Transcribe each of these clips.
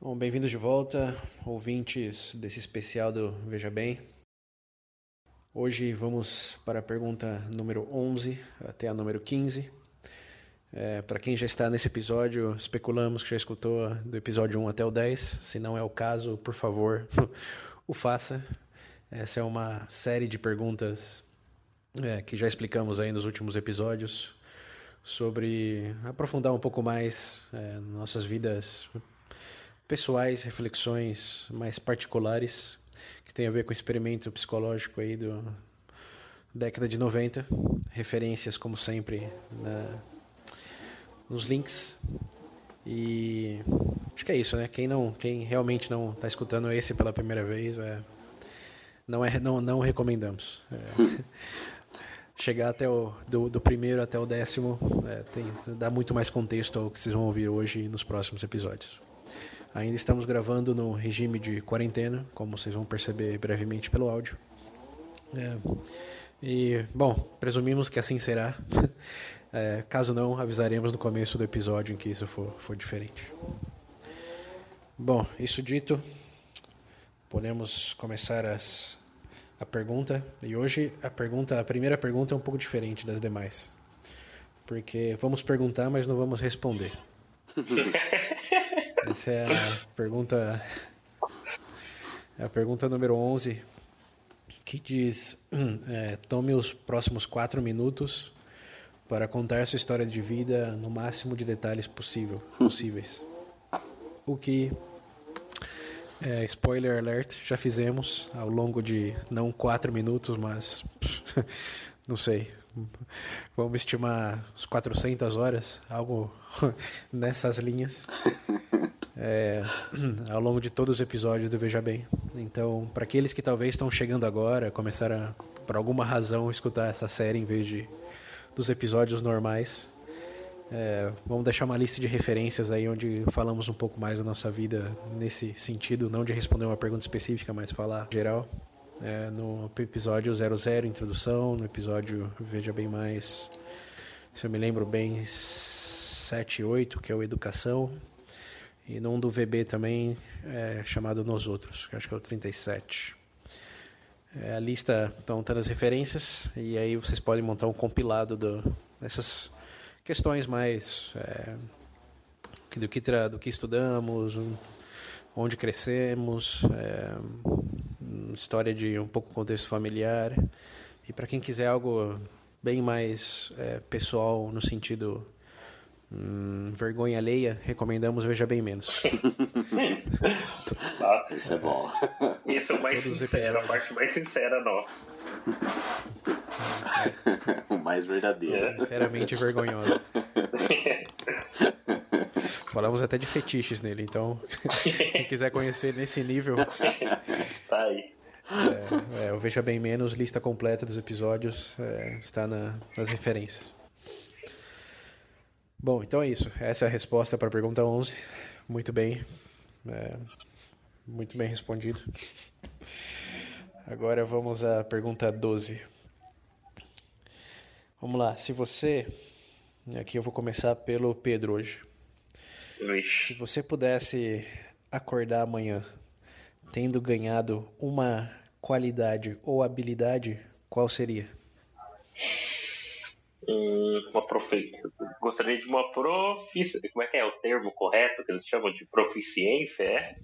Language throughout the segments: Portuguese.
Bom, bem-vindos de volta, ouvintes desse especial do Veja Bem. Hoje vamos para a pergunta número 11 até a número 15. É, para quem já está nesse episódio, especulamos que já escutou do episódio 1 até o 10. Se não é o caso, por favor, o faça. Essa é uma série de perguntas é, que já explicamos aí nos últimos episódios sobre aprofundar um pouco mais é, nossas vidas pessoais, reflexões mais particulares que tem a ver com o experimento psicológico aí do década de 90, referências como sempre na, nos links. E acho que é isso, né? Quem não, quem realmente não está escutando esse pela primeira vez, é, não é, não, não recomendamos. É, chegar até o do, do, primeiro até o décimo é, tem, dá muito mais contexto ao que vocês vão ouvir hoje nos próximos episódios. Ainda estamos gravando no regime de quarentena, como vocês vão perceber brevemente pelo áudio. É, e, bom, presumimos que assim será. É, caso não, avisaremos no começo do episódio em que isso for, for diferente. Bom, isso dito, podemos começar as, a pergunta. E hoje a pergunta, a primeira pergunta é um pouco diferente das demais. Porque vamos perguntar, mas não vamos responder. Essa é a pergunta. É a pergunta número 11, que diz: é, Tome os próximos quatro minutos para contar sua história de vida no máximo de detalhes possível, possíveis. O que, é, spoiler alert, já fizemos ao longo de não quatro minutos, mas não sei, vamos estimar 400 horas, algo nessas linhas é, ao longo de todos os episódios do Veja Bem. Então, para aqueles que talvez estão chegando agora, começaram por alguma razão escutar essa série em vez de dos episódios normais, é, vamos deixar uma lista de referências aí onde falamos um pouco mais da nossa vida nesse sentido, não de responder uma pergunta específica, mas falar geral. É, no episódio 00, introdução, no episódio Veja Bem Mais, se eu me lembro bem, 7 e 8, que é o Educação, e num do VB também, é, chamado Nos Outros, que acho que é o 37. É, a lista estão tendo as referências e aí vocês podem montar um compilado do, dessas questões mais é, do, que, do que estudamos, onde crescemos, é, história de um pouco contexto familiar. E para quem quiser algo bem mais é, pessoal no sentido Hum, vergonha alheia, recomendamos Veja Bem Menos. ah, isso é bom. Isso é o mais Todos sincero, a parte mais sincera nossa. É. o mais verdadeiro. Sinceramente vergonhosa. Falamos até de fetiches nele, então quem quiser conhecer nesse nível. Tá aí. É, é, o Veja Bem Menos, lista completa dos episódios, é, está na, nas referências. Bom, então é isso. Essa é a resposta para a pergunta 11. Muito bem. É, muito bem respondido. Agora vamos à pergunta 12. Vamos lá. Se você. Aqui eu vou começar pelo Pedro hoje. Se você pudesse acordar amanhã tendo ganhado uma qualidade ou habilidade, qual seria? uma profi... gostaria de uma proficiência. Como é que é o termo correto que eles chamam de proficiência? É,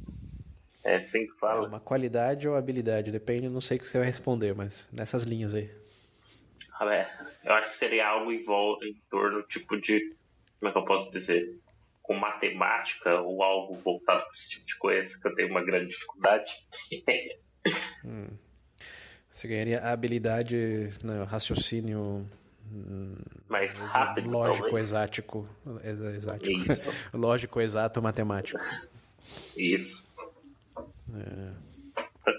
é assim que fala. É uma qualidade ou habilidade, depende, não sei o que você vai responder, mas nessas linhas aí. Ah, é. Eu acho que seria algo em, volta, em torno tipo de. Como é que eu posso dizer? Com matemática ou algo voltado para esse tipo de coisa, que eu tenho uma grande dificuldade. hum. Você ganharia habilidade no raciocínio mais rápido, lógico, talvez. exático, exático. Isso. lógico, exato, matemático. Isso. É.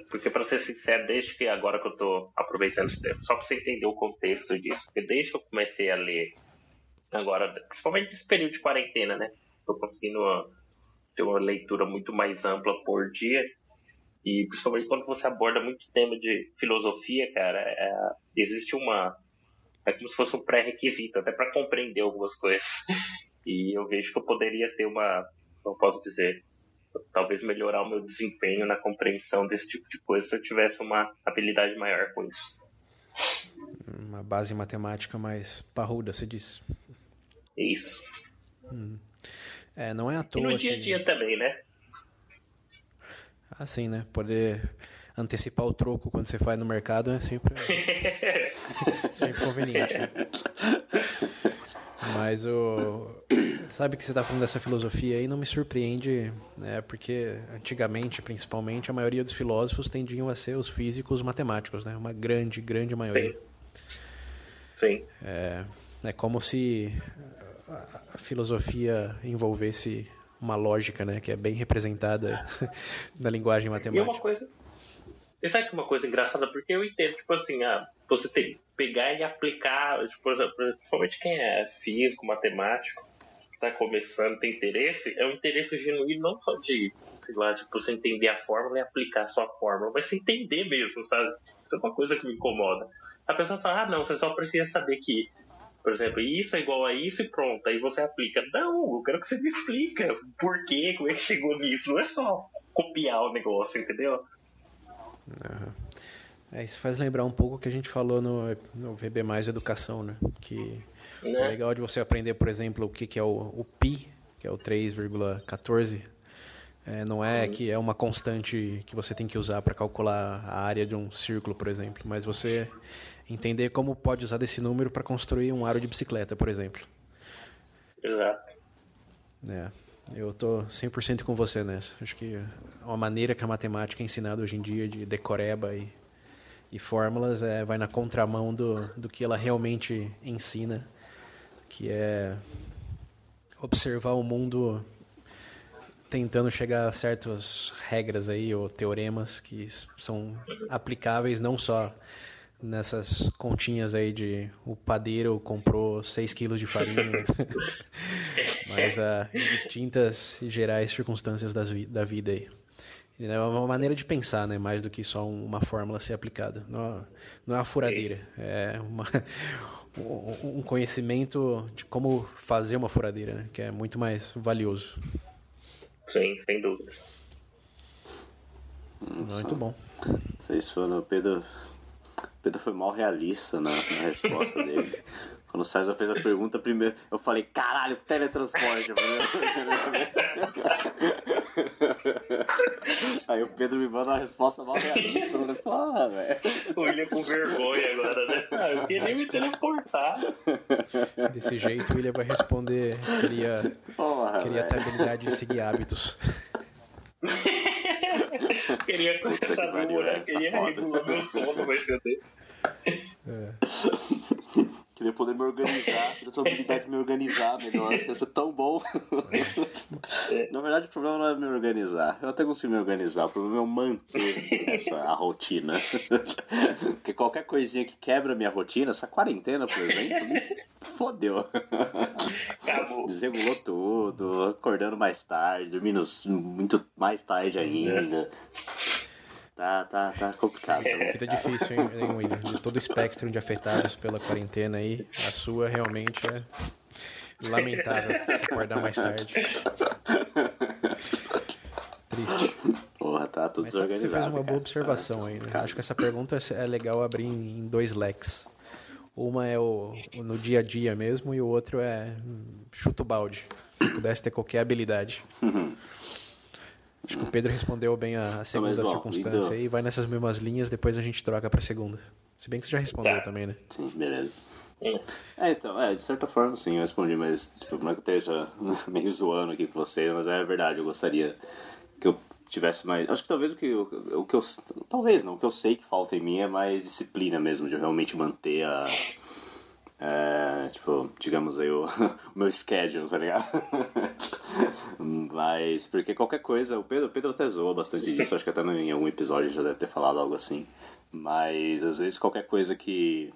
Porque, para ser sincero, desde que agora que eu tô aproveitando esse tempo, só para você entender o contexto disso, porque desde que eu comecei a ler, agora, principalmente nesse período de quarentena, né? Tô conseguindo uma, ter uma leitura muito mais ampla por dia. E principalmente quando você aborda muito tema de filosofia, cara, é, existe uma, é como se fosse um pré-requisito, até para compreender algumas coisas. E eu vejo que eu poderia ter uma, não posso dizer, talvez melhorar o meu desempenho na compreensão desse tipo de coisa se eu tivesse uma habilidade maior com isso. Uma base matemática mais parruda, se diz. Isso. Hum. É, não é à toa. E no dia a dia que... também, né? Assim, né? Poder antecipar o troco quando você faz no mercado é sempre, sempre conveniente. Né? Mas o. Sabe que você está falando dessa filosofia aí, não me surpreende, né? Porque antigamente, principalmente, a maioria dos filósofos tendiam a ser os físicos matemáticos, né? Uma grande, grande maioria. Sim. É, é como se filosofia envolvesse uma lógica, né? Que é bem representada na linguagem matemática. E uma coisa. E sabe que uma coisa engraçada? Porque eu entendo, tipo assim, ah, você tem que pegar e aplicar, tipo, principalmente quem é físico, matemático, que está começando, tem interesse, é um interesse genuíno não só de, sei lá, tipo, você entender a fórmula e aplicar a sua fórmula, mas você entender mesmo, sabe? Isso é uma coisa que me incomoda. A pessoa fala, ah, não, você só precisa saber que, por exemplo, isso é igual a isso e pronto, aí você aplica. Não, eu quero que você me explica por quê, como é que chegou nisso. Não é só copiar o negócio, entendeu? Uhum. É, isso faz lembrar um pouco o que a gente falou no, no VB Mais Educação, né? Que né? é legal de você aprender, por exemplo, o que, que é o, o pi, que é o 3,14. É, não é uhum. que é uma constante que você tem que usar para calcular a área de um círculo, por exemplo, mas você entender como pode usar desse número para construir um aro de bicicleta, por exemplo. Exato. É, eu tô 100% com você nessa. Acho que a maneira que a matemática é ensinada hoje em dia de decoreba e, e fórmulas é, vai na contramão do, do que ela realmente ensina, que é observar o mundo tentando chegar a certas regras aí ou teoremas que são aplicáveis não só nessas continhas aí de o padeiro comprou 6 quilos de farinha, mas uh, em distintas e gerais circunstâncias das vi da vida aí. É uma maneira de pensar, né? Mais do que só uma fórmula ser aplicada. Não, não é uma furadeira. É uma, um conhecimento de como fazer uma furadeira, né? Que é muito mais valioso. Sim, sem dúvidas. Muito bom. Vocês foram, Pedro, Pedro foi mal realista na, na resposta dele. Quando o César fez a pergunta primeiro, eu falei, caralho, teletransporte. Aí o Pedro me manda uma resposta mal realista. Eu falei, ah, velho. O William com vergonha agora, né? Ah, eu queria me teleportar. Desse jeito o William vai responder, queria, Porra, queria ter a habilidade de seguir hábitos. queria começar dura, queria tá regular meu sono, mas eu é. Queria poder me organizar, queria ter a habilidade de me organizar melhor. Ia ser tão bom. É. Na verdade, o problema não é me organizar. Eu até consigo me organizar. O problema é manter essa a rotina. Porque qualquer coisinha que quebra a minha rotina, essa quarentena, por exemplo, me fodeu. Acabou. Desregulou tudo, acordando mais tarde, dormindo muito mais tarde ainda. Tá, tá, tá complicado. Tá Vida difícil, hein, hein, William? De todo o espectro de afetados pela quarentena aí, a sua realmente é lamentável acordar mais tarde. Triste. Porra, tá tudo Mas desorganizado. Você fez uma boa observação aí, né? Acho que essa pergunta é legal abrir em dois leques. Uma é o, o, no dia a dia mesmo e o outro é chuto balde. Se pudesse ter qualquer habilidade. Acho que o Pedro respondeu bem a, segunda bom, circunstância então... e vai nessas mesmas linhas, depois a gente troca pra segunda. Se bem que você já respondeu tá. também, né? Sim, beleza. É, então, é, de certa forma sim, eu respondi, mas tipo, não é que eu esteja meio zoando aqui com você, mas é verdade, eu gostaria que eu tivesse mais. Acho que talvez o que, o, o que eu. Talvez não, o que eu sei que falta em mim é mais disciplina mesmo, de eu realmente manter a é, tipo, digamos aí, o, o meu schedule, tá ligado? Mas, porque qualquer coisa, o Pedro, Pedro até zoa bastante disso, acho que até em algum episódio já deve ter falado algo assim. Mas, às vezes, qualquer coisa que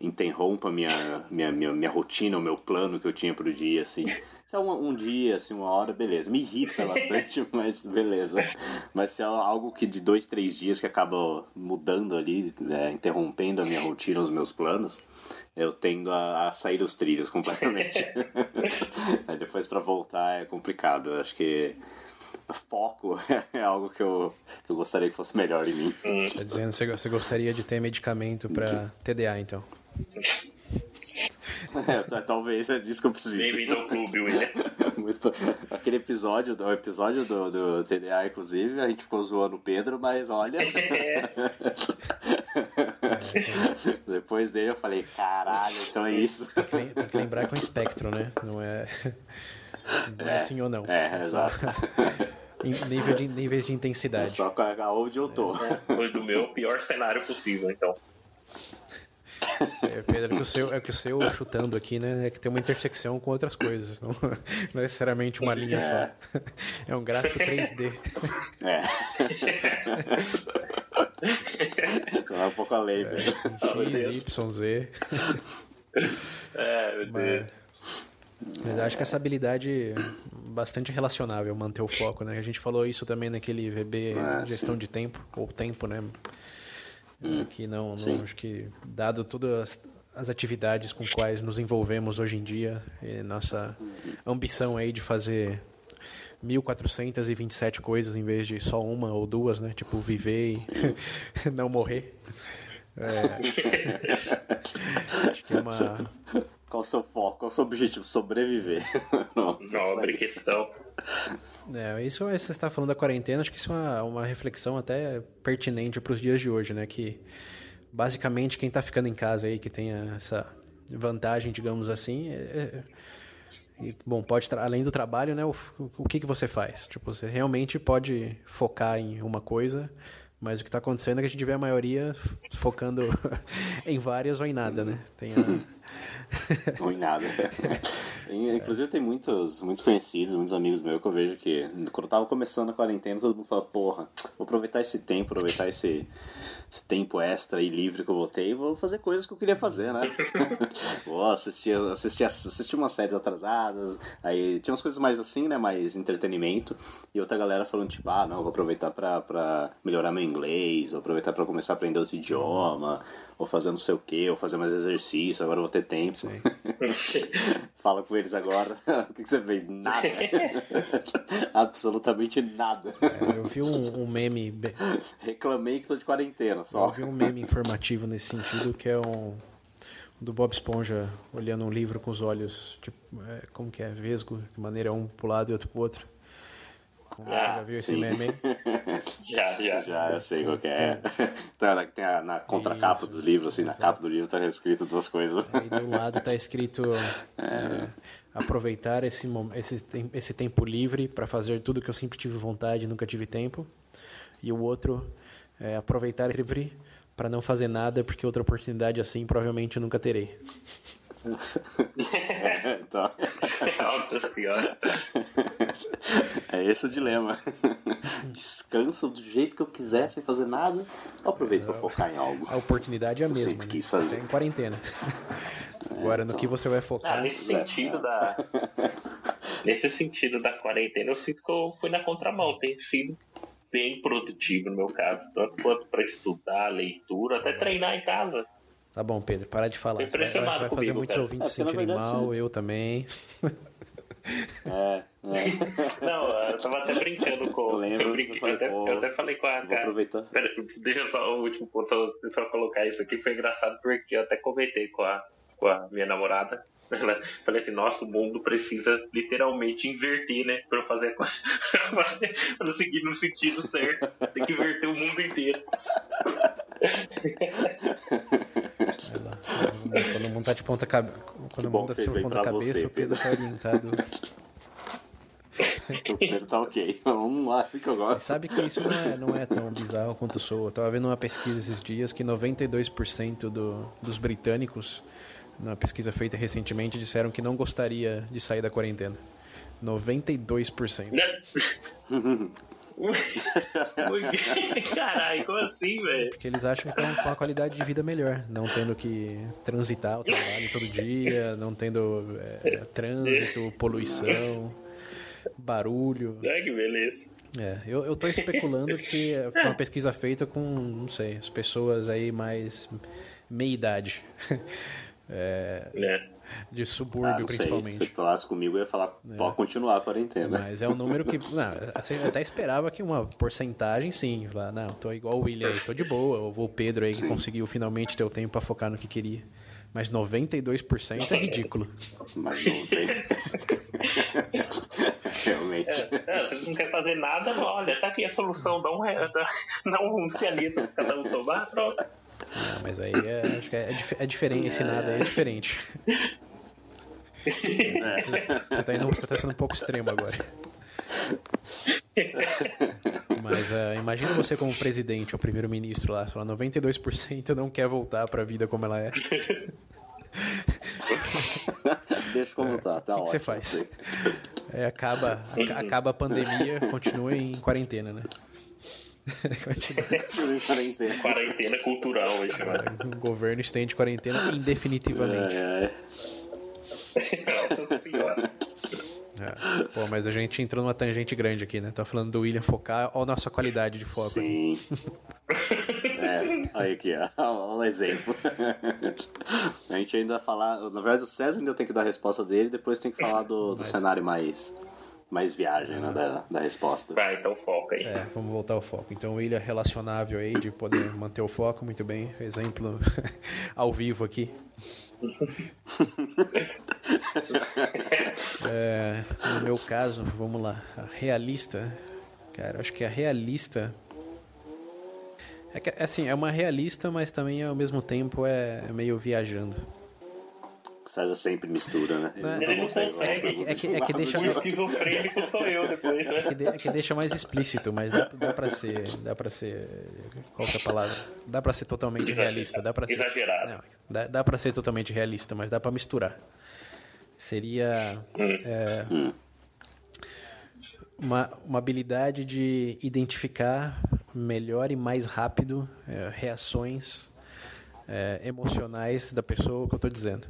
interrompa minha, minha, minha, minha rotina, o meu plano que eu tinha pro dia, assim. Se é um, um, dia, assim, uma hora, beleza. Me irrita bastante, mas beleza. Mas se é algo que de dois, três dias que acaba mudando ali, é, interrompendo a minha rotina, os meus planos, eu tendo a, a sair dos trilhos completamente. Depois para voltar é complicado. Eu acho que foco é algo que eu, que eu gostaria que fosse melhor em mim. Tá dizendo que você gostaria de ter medicamento para TDA, então. É, talvez é disso que eu preciso. Bem-vindo ao clube, William. Muito... Aquele episódio, o episódio do, do TDA, inclusive, a gente ficou zoando o Pedro, mas olha. Depois dele eu falei, caralho, então é isso. Tem que, tem que lembrar que é um espectro, né? Não é. Não é, é sim ou não. É, exato. nível de, níveis de intensidade. Só onde eu tô. Foi do meu pior cenário possível, então. É, Pedro, é que, o seu, é que o seu chutando aqui, né? É que tem uma intersecção com outras coisas. Não, não é necessariamente uma linha é. só. É um gráfico 3D. É. Só é um pouco além, é, X, Y, Z. É, meu Deus. Mas acho que essa habilidade é bastante relacionável, manter o foco, né? A gente falou isso também naquele VB ah, gestão sim. de tempo, ou tempo, né? Hum, que não, não acho que dado todas as, as atividades com quais nos envolvemos hoje em dia, nossa ambição aí de fazer 1427 coisas em vez de só uma ou duas, né? Tipo viver e não morrer. É, acho que é uma qual o seu foco? Qual o seu objetivo? Sobreviver. Não, Nobre questão. É, isso você está falando da quarentena, acho que isso é uma, uma reflexão até pertinente para os dias de hoje, né? Que basicamente quem está ficando em casa aí, que tem essa vantagem, digamos assim, é, é, bom, pode além do trabalho, né? O, o que, que você faz? Tipo, você realmente pode focar em uma coisa, mas o que está acontecendo é que a gente vê a maioria focando em várias ou em nada, né? Tem a, Ou em nada. Inclusive tem muitos, muitos conhecidos, muitos amigos meus que eu vejo que quando eu tava começando a quarentena, todo mundo fala, porra, vou aproveitar esse tempo, aproveitar esse, esse tempo extra e livre que eu vou ter e vou fazer coisas que eu queria fazer, né? vou assistir, assistir, assistir umas séries atrasadas, aí tinha umas coisas mais assim, né? Mais entretenimento. E outra galera falando, tipo, ah, não, vou aproveitar pra, pra melhorar meu inglês, vou aproveitar pra começar a aprender outro idioma, vou fazer não sei o que, vou fazer mais exercício, agora vou ter tempo. Fala com eles agora. o que, que você fez? Nada. Absolutamente nada. É, eu vi um, um meme. Reclamei que tô de quarentena só. Eu vi um meme informativo nesse sentido que é um do Bob Esponja olhando um livro com os olhos, tipo, é, como que é, vesgo, de maneira um pro lado e outro pro outro. Ah, já viu sim. esse meme? já, já. Já, eu sei qual que é. Tá, tem a, na contracapa Isso, dos livros, assim, exato. na capa do livro tá escrito duas coisas. Aí do lado tá escrito é. É, aproveitar esse, esse, esse tempo livre para fazer tudo que eu sempre tive vontade e nunca tive tempo. E o outro é aproveitar livre para não fazer nada, porque outra oportunidade assim provavelmente eu nunca terei. então. Nossa senhora. É esse o dilema. Descanso do jeito que eu quiser, sem fazer nada. Eu aproveito para focar em algo. A oportunidade é a mesma. Sempre quis fazer. Né? em quarentena. É, Agora, então... no que você vai focar. Ah, nesse sentido da. Nesse sentido da quarentena, eu sinto que eu fui na contramão. Tem sido bem produtivo no meu caso, tanto quanto para estudar, leitura, até treinar em casa. Tá bom, Pedro, para de falar. Você vai, você vai fazer comigo, muitos cara. ouvintes é, se sentirem mal, sim. eu também. É, é. Não, eu tava até brincando com. Eu lembro. Eu, brinquei, eu, até, eu até, falei com a. Vou aproveitar. Pera, deixa só o último ponto, só, só colocar isso aqui. Foi engraçado porque eu até comentei com a, com a minha namorada. Ela, falei assim, nosso mundo precisa literalmente inverter, né? Pra fazer, pra não seguir no sentido certo. Tem que inverter o mundo inteiro. Quando o mundo tá de ponta cabeça. Quando o mundo tá de ponta cabeça, o Pedro tá orientado. o Pedro tá ok. Vamos lá, assim que eu gosto. Sabe que isso não é, não é tão bizarro quanto sou. Eu tava vendo uma pesquisa esses dias que 92% do, dos britânicos, na pesquisa feita recentemente, disseram que não gostaria de sair da quarentena. 92%. Caralho, como assim, velho? Porque eles acham que estão com uma qualidade de vida melhor, não tendo que transitar o trabalho todo dia, não tendo é, trânsito, poluição, barulho. É que beleza. É, eu, eu tô especulando que foi uma pesquisa feita com, não sei, as pessoas aí mais meia idade. É, né? de Ah, subúrbio, sei. principalmente. Se você falasse comigo, eu ia falar, pode continuar a quarentena. Mas é um número que. Não, assim, eu até esperava que uma porcentagem, sim. Falar, não, tô igual o William aí, tô de boa. Ou vou o Pedro aí que Sim. conseguiu finalmente ter o tempo pra focar no que queria. Mas 92% é ridículo. Mas não tem. Realmente. É, se você não quer fazer nada, olha, tá aqui a solução, dá um, dá um cianito pra cada um tomar, pronto. Ah, mas aí é, acho que é, dif- é diferente. Esse nada aí é diferente. Você tá, indo, você tá sendo um pouco extremo agora. Mas ah, imagina você como presidente ou primeiro-ministro lá, falar 92% não quer voltar pra vida como ela é. Deixa como tá, tá O que, você faz? É, acaba, aca- acaba a pandemia, continua em quarentena, né? Quarentena. Quarentena cultural hoje. O governo estende quarentena indefinitivamente. É, é. Nossa senhora. É. Pô, mas a gente entrou numa tangente grande aqui, né? Tá falando do William focar, olha a nossa qualidade de foco. Sim. É, aí aqui, ó. Olha um exemplo. A gente ainda vai falar. Na verdade, o César ainda tem que dar a resposta dele, depois tem que falar do, do cenário mais, mais viagem, né? Da, da resposta. Vai, então foca aí. É, vamos voltar ao foco. Então, o William relacionável aí, de poder manter o foco, muito bem. Exemplo ao vivo aqui. É, no meu caso, vamos lá. A realista. Cara, acho que a realista. É que, assim, é uma realista, mas também ao mesmo tempo é meio viajando. O César sempre mistura, né? É, Ele não consegue. é que- é que- é deixa- O esquizofrênico sou eu depois, né? É que, de- é que deixa mais explícito, mas dá, dá pra ser. Dá pra ser. Qual que é a palavra? Dá pra ser totalmente Exager- realista. Dá pra ser, exagerado. Não, dá, dá pra ser totalmente realista, mas dá pra misturar. Seria. é, uma, uma habilidade de identificar melhor e mais rápido é, reações é, emocionais da pessoa que eu tô dizendo.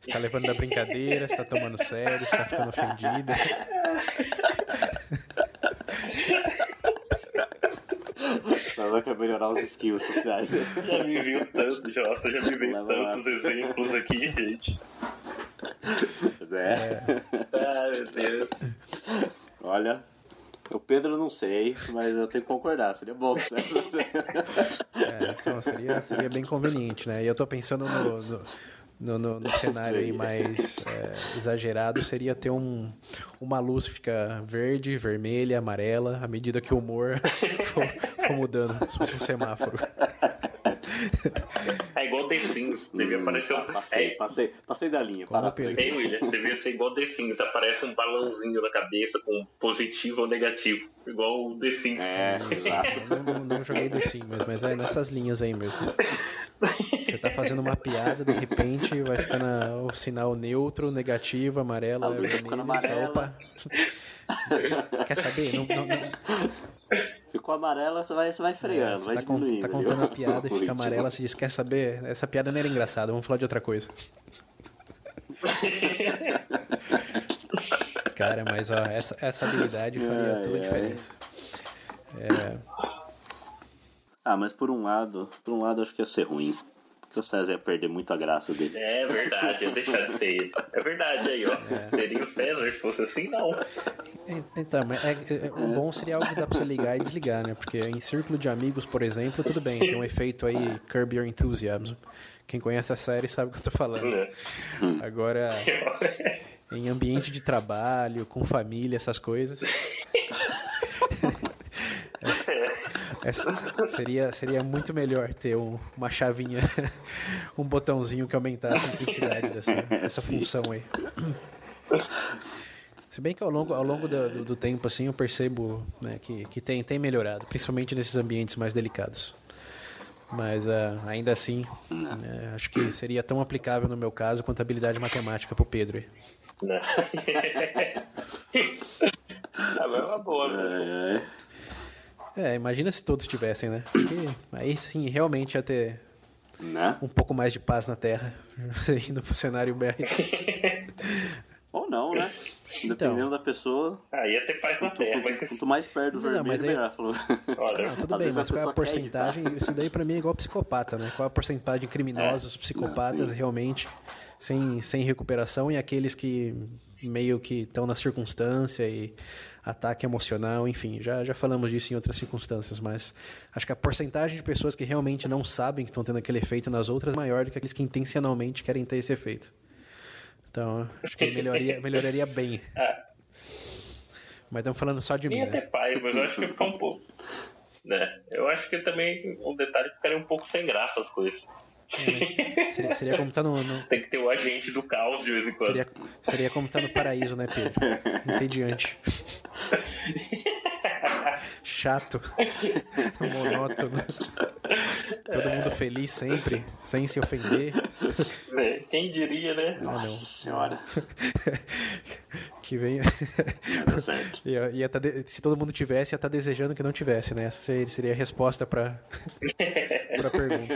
Você tá levando da brincadeira, você tá tomando sério, você tá ficando ofendida. Nós vamos melhorar os skills sociais. Já me viu tanto, Josta, já me veio Leva lá. tantos exemplos aqui, gente. né? Ai, meu Deus. Olha, o Pedro não sei, mas eu tenho que concordar. Seria bom, César. É, então seria, seria bem conveniente, né? E eu tô pensando no, no, no, no- no cenário aí mais é, exagerado, seria ter um, uma luz que fica verde, vermelha, amarela, à medida que o humor for, for mudando, se fosse um semáforo. É igual The Sims, devia aparecer um. Passei, É, passei, passei da linha. Para Ei. William, devia ser igual The Sims, aparece um balãozinho na cabeça com positivo ou negativo. Igual o The Sims. É, exato. Não, não, joguei do sim, mas, mas é nessas linhas aí mesmo. Você tá fazendo uma piada, de repente vai ficando a- o sinal neutro, negativo, amarelo, A luz ficando amarela. Opa. Quer saber? Não, não, não, Ficou amarela, você vai, você vai freando, Você vai tá, diminuindo. tá contando a piada e fica amarela, você diz, quer saber? Essa piada não era engraçada, vamos falar de outra coisa. Cara, mas ó, essa, essa habilidade faria Ai, toda a ai. diferença. É, Ah, mas por um lado, por um lado acho que ia ser ruim. Porque o César ia perder muito a graça dele. É verdade, ia deixar de ser ele. É verdade aí, ó. Seria o César se fosse assim, não. Então, mas é- é- o bom seria algo que dá pra você ligar e desligar, né? Porque em círculo de amigos, por exemplo, tudo bem, tem um efeito aí Curb Your Enthusiasm. Quem conhece a série sabe o que eu tô falando. Né? Agora, em ambiente de trabalho, com família, essas coisas. Essa- seria, seria muito melhor ter um- uma chavinha, um botãozinho que aumentasse a intensidade dessa, dessa Sim. função aí. Se bem que ao longo, ao longo do, do- do tempo, assim, eu percebo né, que, que tem, tem melhorado, principalmente nesses ambientes mais delicados. Mas ah, ainda assim, né, acho que seria tão aplicável no meu caso quanto a habilidade matemática pro Pedro. aí. Né? Ah, é uma boa, né? É, imagina se todos tivessem, né? Acho que aí sim, realmente ia ter né? um pouco mais de paz na Terra, indo pro cenário BR. Ou não, né? Dependendo Então. da pessoa, Ah, ia ter paz na quanto, terra, quanto- mas quanto mais perto do Não, vermelho, mas aí- melhor. Falou. Olha, Não, tudo Às bem, a mas qual é a porcentagem? evitar. Isso daí pra mim é igual psicopata, né? Qual é a porcentagem de criminosos, É. psicopatas Não, realmente sem, sem recuperação e aqueles que meio que estão na circunstância e ataque emocional, enfim, já, já falamos disso em outras circunstâncias, mas acho que a porcentagem de pessoas que realmente não sabem que estão tendo aquele efeito nas outras é maior do que aqueles que intencionalmente querem ter esse efeito. Então, acho que melhoraria, melhoraria bem. Ah. Mas estamos falando só de mim, ia né? paz, mas eu acho que ia ficar um pouco. Né? Eu acho que também um detalhe ficaria um pouco sem graça as coisas. Seria, seria como tá no- no, Tem que ter o agente do caos de vez em quando. Seria, seria como tá no paraíso, né, Pedro? Entediante. Chato. Monótono. Todo mundo feliz sempre, sem se ofender. É, Quem diria, né? Nossa senhora. Que venha. Ia, ia tá de- Se todo mundo tivesse, ia estar desejando que não tivesse, né? Essa seria, a resposta pra, pra pergunta.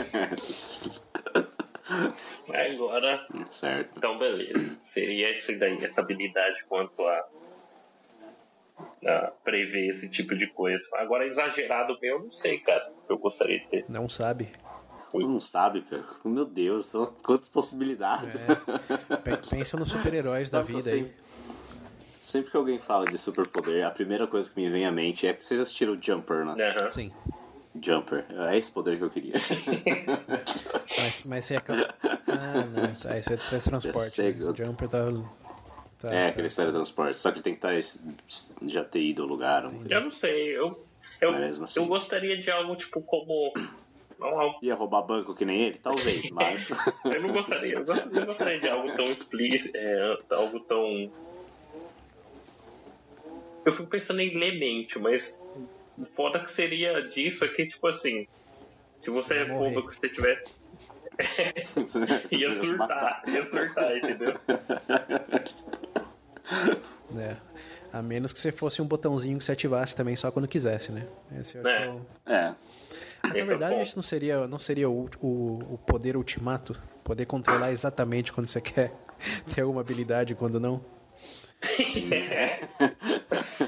Agora, Certo. então beleza. Seria esse daí, essa habilidade quanto a, a prever esse tipo de coisa. Agora, exagerado meu, eu não sei, cara. Eu gostaria de ter. Não sabe. Não sabe. Meu Deus, são quantas possibilidades. Pe- Pensa nos super-heróis da vida eu aí. sempre- que alguém fala de superpoder, a primeira coisa que me vem à mente é que vocês assistiram Jumper, né? Aham. Sim. Jumper. É esse poder que eu queria. Mas, mas você é. Ah, não. Tá, isso é teletransporte. sei, né? Jumper tá. Tá é, tá. aquele teletransporte. Só que tem que estar, já ter ido ao lugar. Eu não sei. Eu, eu, assim. eu gostaria de algo tipo como. não, Ia roubar banco que nem ele? Talvez, mas. Eu não gostaria. Eu eu gostaria de algo tão explícito. É, algo tão. Eu fico pensando em ler mente, mas o foda que seria disso é que, tipo assim. Se você é fundo que você tiver. Ia surtar, ia surtar, entendeu? É. A menos que você fosse um botãozinho que você ativasse também só quando quisesse, né? Esse eu acho É. que é o- É. Na Esse é verdade, isso não seria, não seria o, o, o poder ultimato? Poder controlar exatamente quando você quer ter alguma habilidade e quando não?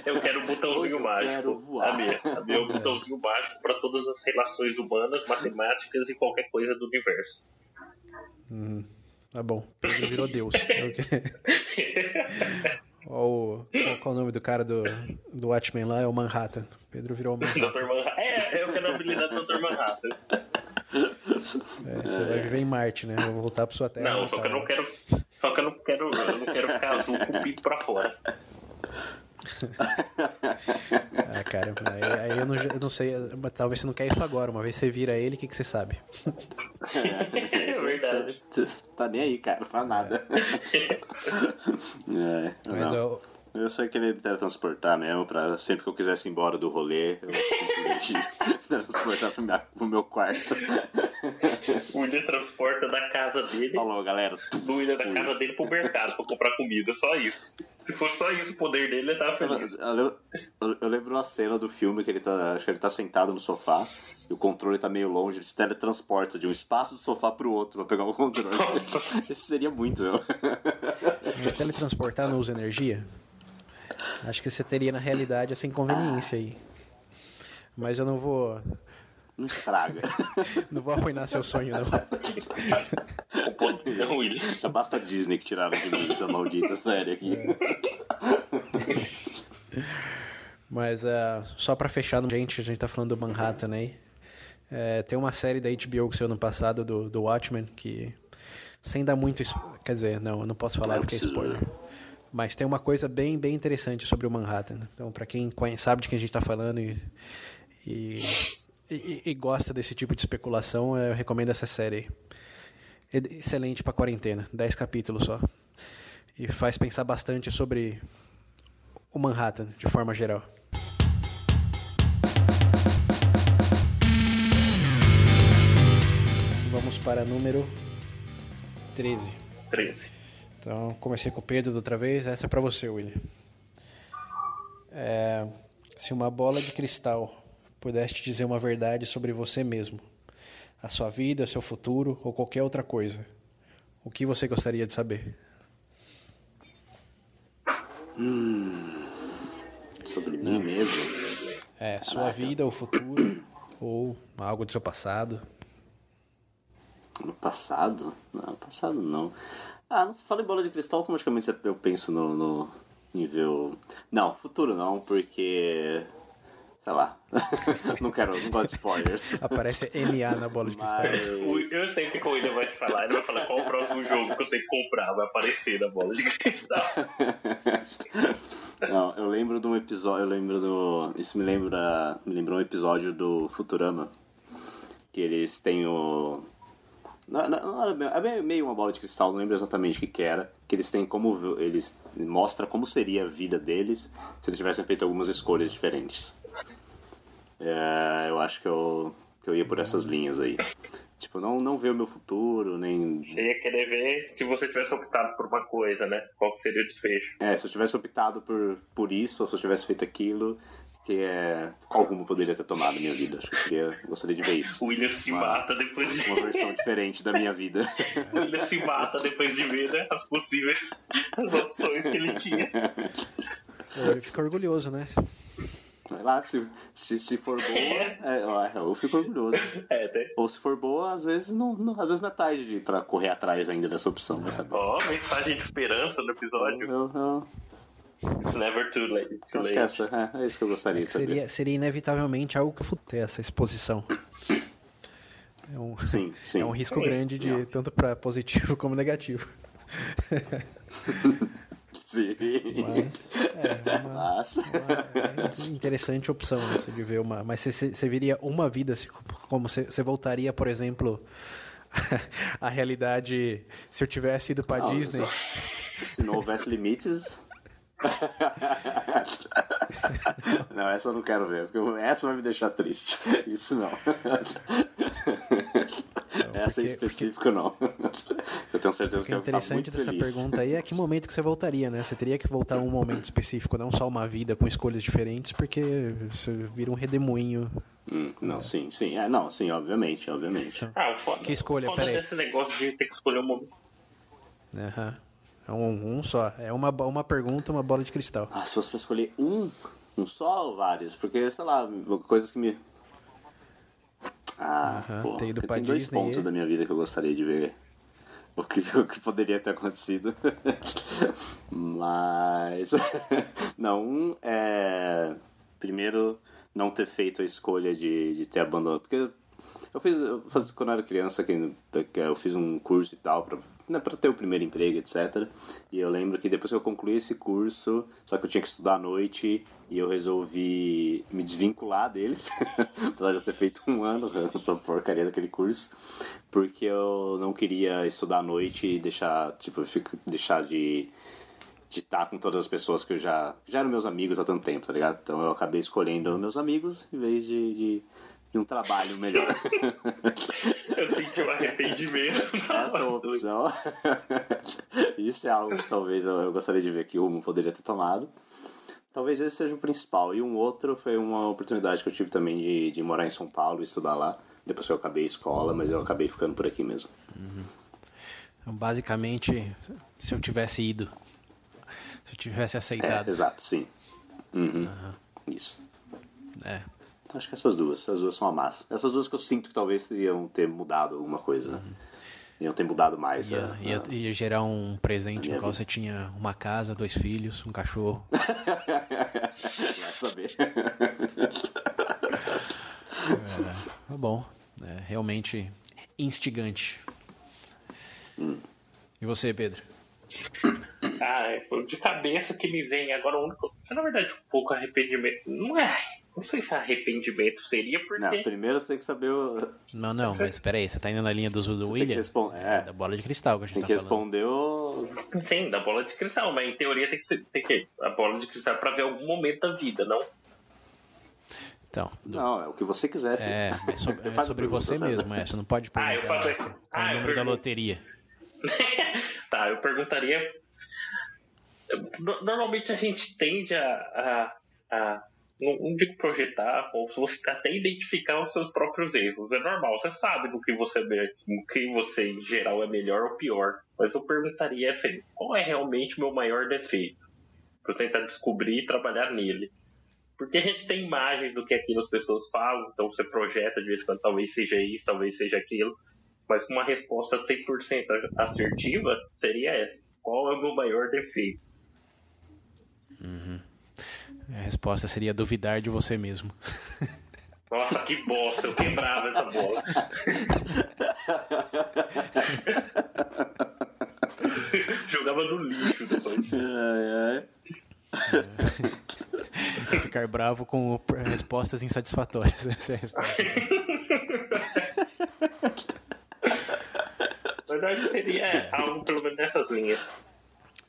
Eu quero um botãozinho Hoje eu mágico. quero voar. A minha, a minha é um botãozinho mágico para todas as relações humanas, matemáticas e qualquer coisa do universo. Tá bom. Pedro virou Deus. É o o, qual, qual o nome do cara do, do Watchmen lá? É o Manhattan. Pedro virou o Manhattan. Dr. Manhattan. É, eu quero a habilidade do Dr. Manhattan. É, você vai viver em Marte, né? Vou voltar pra sua terra. Não, só que eu não quero. Só que eu não quero. Eu não quero ficar azul com o pinto pra fora. Ah, cara, aí, aí eu, não, eu não sei. mas Talvez você não quer isso agora. Uma vez você vira ele, o que, que você sabe? É verdade. Tá nem aí, cara, pra nada. É, Mas não. eu, Eu só queria me teletransportar mesmo, pra sempre que eu quisesse ir embora do rolê, eu teletransportar pro, minha, pro meu quarto. O William transporta da casa dele. Falou, galera. Do William da casa dele pro mercado pra comprar comida. Só isso. Se fosse só isso o poder dele, ele tava feliz. eu lembro- eu- eu lembro uma cena do filme que ele tá. Acho que ele tá sentado no sofá e o controle tá meio longe, ele se teletransporta de um espaço do sofá pro outro pra pegar o controle. Esse seria muito, eu. mas teletransportar não usa energia? Acho que você teria na realidade essa inconveniência aí. Mas eu não vou. Não estraga. Não vou arruinar seu sonho, não. Não, William. Já basta a Disney que tiraram de mim essa maldita série aqui. Mas uh, só pra fechar, gente, a gente tá falando do Manhattan aí. É, tem uma série da HBO que saiu no passado, do, do Watchmen, que. Sem dar muito. Quer dizer, não, eu não posso falar Não porque é preciso, spoiler. né? Mas tem uma coisa bem, bem interessante sobre o Manhattan. Então, pra quem sabe de quem a gente tá falando e, e, e- e gosta desse tipo de especulação, eu recomendo essa série. É Excelente pra quarentena, 10 capítulos só. E faz pensar bastante sobre o Manhattan, de forma geral. Vamos para número 13. 13. Então, comecei com o Pedro da outra vez. Essa é para você, William. É, se uma bola de cristal pudesse te dizer uma verdade sobre você mesmo, a sua vida, seu futuro ou qualquer outra coisa, o que você gostaria de saber? Hum, sobre mim mesmo? É, sua Caraca. vida, o futuro, ou algo do seu passado. No passado? Não, passado não. Ah, não se fala em bola de cristal, automaticamente eu penso no, no nível. Não, futuro não, porque. Sei lá. não quero, não gosto de spoilers. Aparece MA na bola de cristal. Mas... Eu sei que o William vai falar. Ele vai falar qual o próximo jogo que eu tenho que comprar. Vai aparecer na bola de cristal. não, eu lembro de um episódio. Eu lembro do. Isso me lembra. Me lembrou um episódio do Futurama. Que eles têm o não, não, é meio uma bola de cristal, não lembro exatamente o que, que era. Que eles têm como. Eles mostra como seria a vida deles se eles tivessem feito algumas escolhas diferentes. É, eu acho que eu, que eu ia por essas linhas aí. Tipo, não, não ver o meu futuro, nem. Você ia querer ver se você tivesse optado por uma coisa, né? Qual seria o desfecho? É, se eu tivesse optado por, por isso, ou se eu tivesse feito aquilo, que é qual rumo poderia ter tomado a minha vida. Acho que eu queria, gostaria de ver isso. O William se uma, mata depois de uma versão diferente da minha vida. o William se mata depois de ver né, as possíveis as opções que ele tinha. Ele fica orgulhoso, né? Sei lá, se, se, se for boa, é, eu fico orgulhoso. É, tem. Ou se for boa, às vezes não, não às vezes não é tarde de, pra correr atrás ainda dessa opção, vai saber. Ó, oh, mensagem de esperança no episódio. Eu, eu, It's never too late. Too late. Essa, é, é, isso que eu gostaria é que de saber. Seria, seria inevitavelmente algo que eu ter essa exposição. É um, sim, sim. É um risco sim. grande de Não. tanto para positivo como negativo. Sim. Mas é uma, uma interessante opção essa de ver uma. Mas você, você viria uma vida como você, você voltaria, por exemplo, a realidade se eu tivesse ido para Disney. Se não houvesse limites, não, essa eu não quero ver, porque essa vai me deixar triste. Isso não. não essa porque, em específico porque... não. Eu tenho certeza que O interessante dessa feliz. pergunta aí é que momento que você voltaria, né? Você teria que voltar a um momento específico, não só uma vida com escolhas diferentes, porque você vira um redemoinho. Hum, não, é. sim, sim. É, não, sim, obviamente, obviamente. Então, ah, foda, que escolha, foda desse negócio de ter que escolher um momento. Aham. Uhum. É um, um só. É uma, uma pergunta, uma bola de cristal. Ah, se fosse pra escolher um, um só ou vários? Porque, sei lá, coisas que me. Ah, uh -huh. pô, tem, tem dois pontos e... da minha vida que eu gostaria de ver o que, o que poderia ter acontecido. Mas. não, um é. Primeiro, não ter feito a escolha de, de ter abandonado. Porque eu fiz, eu fiz quando eu era criança, que eu fiz um curso e tal pra né, para ter o primeiro emprego, etc. E eu lembro que depois que eu concluí esse curso, só que eu tinha que estudar à noite e eu resolvi me desvincular deles, apesar de eu ter feito um ano essa porcaria daquele curso, porque eu não queria estudar à noite e deixar, tipo, deixar de de estar com todas as pessoas que eu já já eram meus amigos há tanto tempo, tá ligado? Então eu acabei escolhendo meus amigos em vez de, de de um trabalho melhor. Eu senti um arrependimento. Essa é uma opção. Isso é algo que talvez eu, gostaria de ver que o Humo poderia ter tomado. Talvez esse seja o principal. E um outro foi uma oportunidade que eu tive também de, de morar em São Paulo e estudar lá. Depois que eu acabei a escola, mas eu acabei ficando por aqui mesmo. Uhum. Então, basicamente, se eu tivesse ido, se eu tivesse aceitado. É, exato, sim. Uhum. Uhum. Isso. É, Acho que essas duas, essas duas são a massa. Essas duas que eu sinto que talvez iam ter mudado alguma coisa. Uhum. Iam ter mudado mais. Ia, a, ia, a, ia gerar um presente no qual você tinha uma casa, dois filhos, um cachorro. Vai saber. é, tá bom. É realmente instigante. Hum. E você, Pedro? Ah, é, de cabeça que me vem agora o único. Na verdade, um pouco arrependimento. Não é não sei se arrependimento seria, porque. Não, primeiro você tem que saber o. Não, não, mas peraí, você tá indo na linha do, do você William? Respond... É. Da bola de cristal que a gente tem tá que responder o. Sim, da bola de cristal, mas em teoria tem que ser tem que... a bola de cristal pra ver algum momento da vida, não? Então, do... Não, é o que você quiser. Filho. É, é sobre, é sobre você mesmo, é. Você não pode perguntar ah, eu faço... ah, o número da loteria. tá, eu perguntaria. Normalmente a gente tende a, a, a não, não digo projetar, ou você até identificar os seus próprios erros. É normal, você sabe no que você, no que você em geral é melhor ou pior. Mas eu perguntaria assim, qual é realmente o meu maior defeito? para eu tentar descobrir e trabalhar nele. Porque a gente tem imagens do que aquilo as pessoas falam, então você projeta de vez em quando, talvez seja isso, talvez seja aquilo, mas uma resposta 100% assertiva seria essa. Qual é o meu maior defeito? Uhum. A resposta seria duvidar de você mesmo. Nossa, que bosta, eu quebrava essa bola. Jogava no lixo depois. Ai, ai. É. Ficar bravo com respostas insatisfatórias. Essa é a resposta. Mas acho que seria algo pelo menos nessas linhas.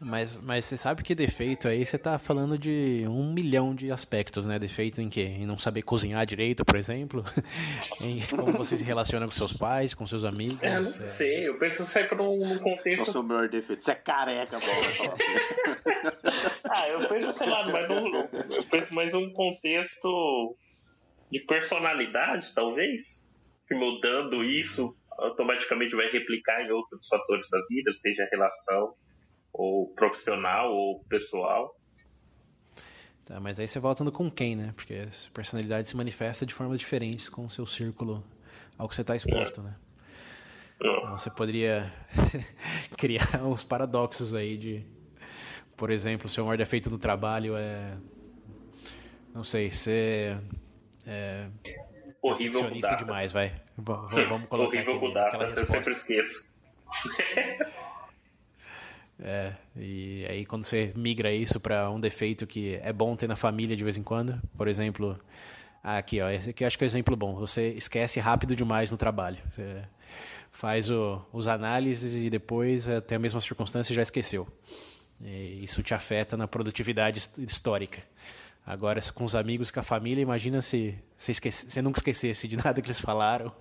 Mas, mas você sabe que defeito aí você tá falando de um milhão de aspectos, né? Defeito em quê? Em não saber cozinhar direito, por exemplo? em como você se relaciona com seus pais, com seus amigos? É, não é... sei. Eu penso sempre num contexto. Qual é o seu maior defeito? Você é careca, bola. ah, eu penso, sei lá, mas num, eu penso mais num contexto de personalidade, talvez. Que mudando isso automaticamente vai replicar em outros fatores da vida, seja relação ou profissional ou pessoal. Tá, mas aí você voltando com quem, né? Porque a personalidade se manifesta de forma diferente com o seu círculo ao que você está exposto, é. né? Então, você poderia criar uns paradoxos aí de, por exemplo, seu maior defeito no trabalho é, não sei, ser é, horrível demais, vai. Vamos, vamos colocar horrível aqui, datas, eu sempre esqueço. É, e aí quando você migra isso para um defeito que é bom ter na família de vez em quando, por exemplo, aqui ó, esse aqui eu acho que é um exemplo bom. Você esquece rápido demais no trabalho. Você faz o, os análises e depois tem a mesma circunstância já esqueceu. E isso te afeta na produtividade histórica. Agora, com os amigos, com a família, imagina se você, você nunca esquecesse de nada que eles falaram,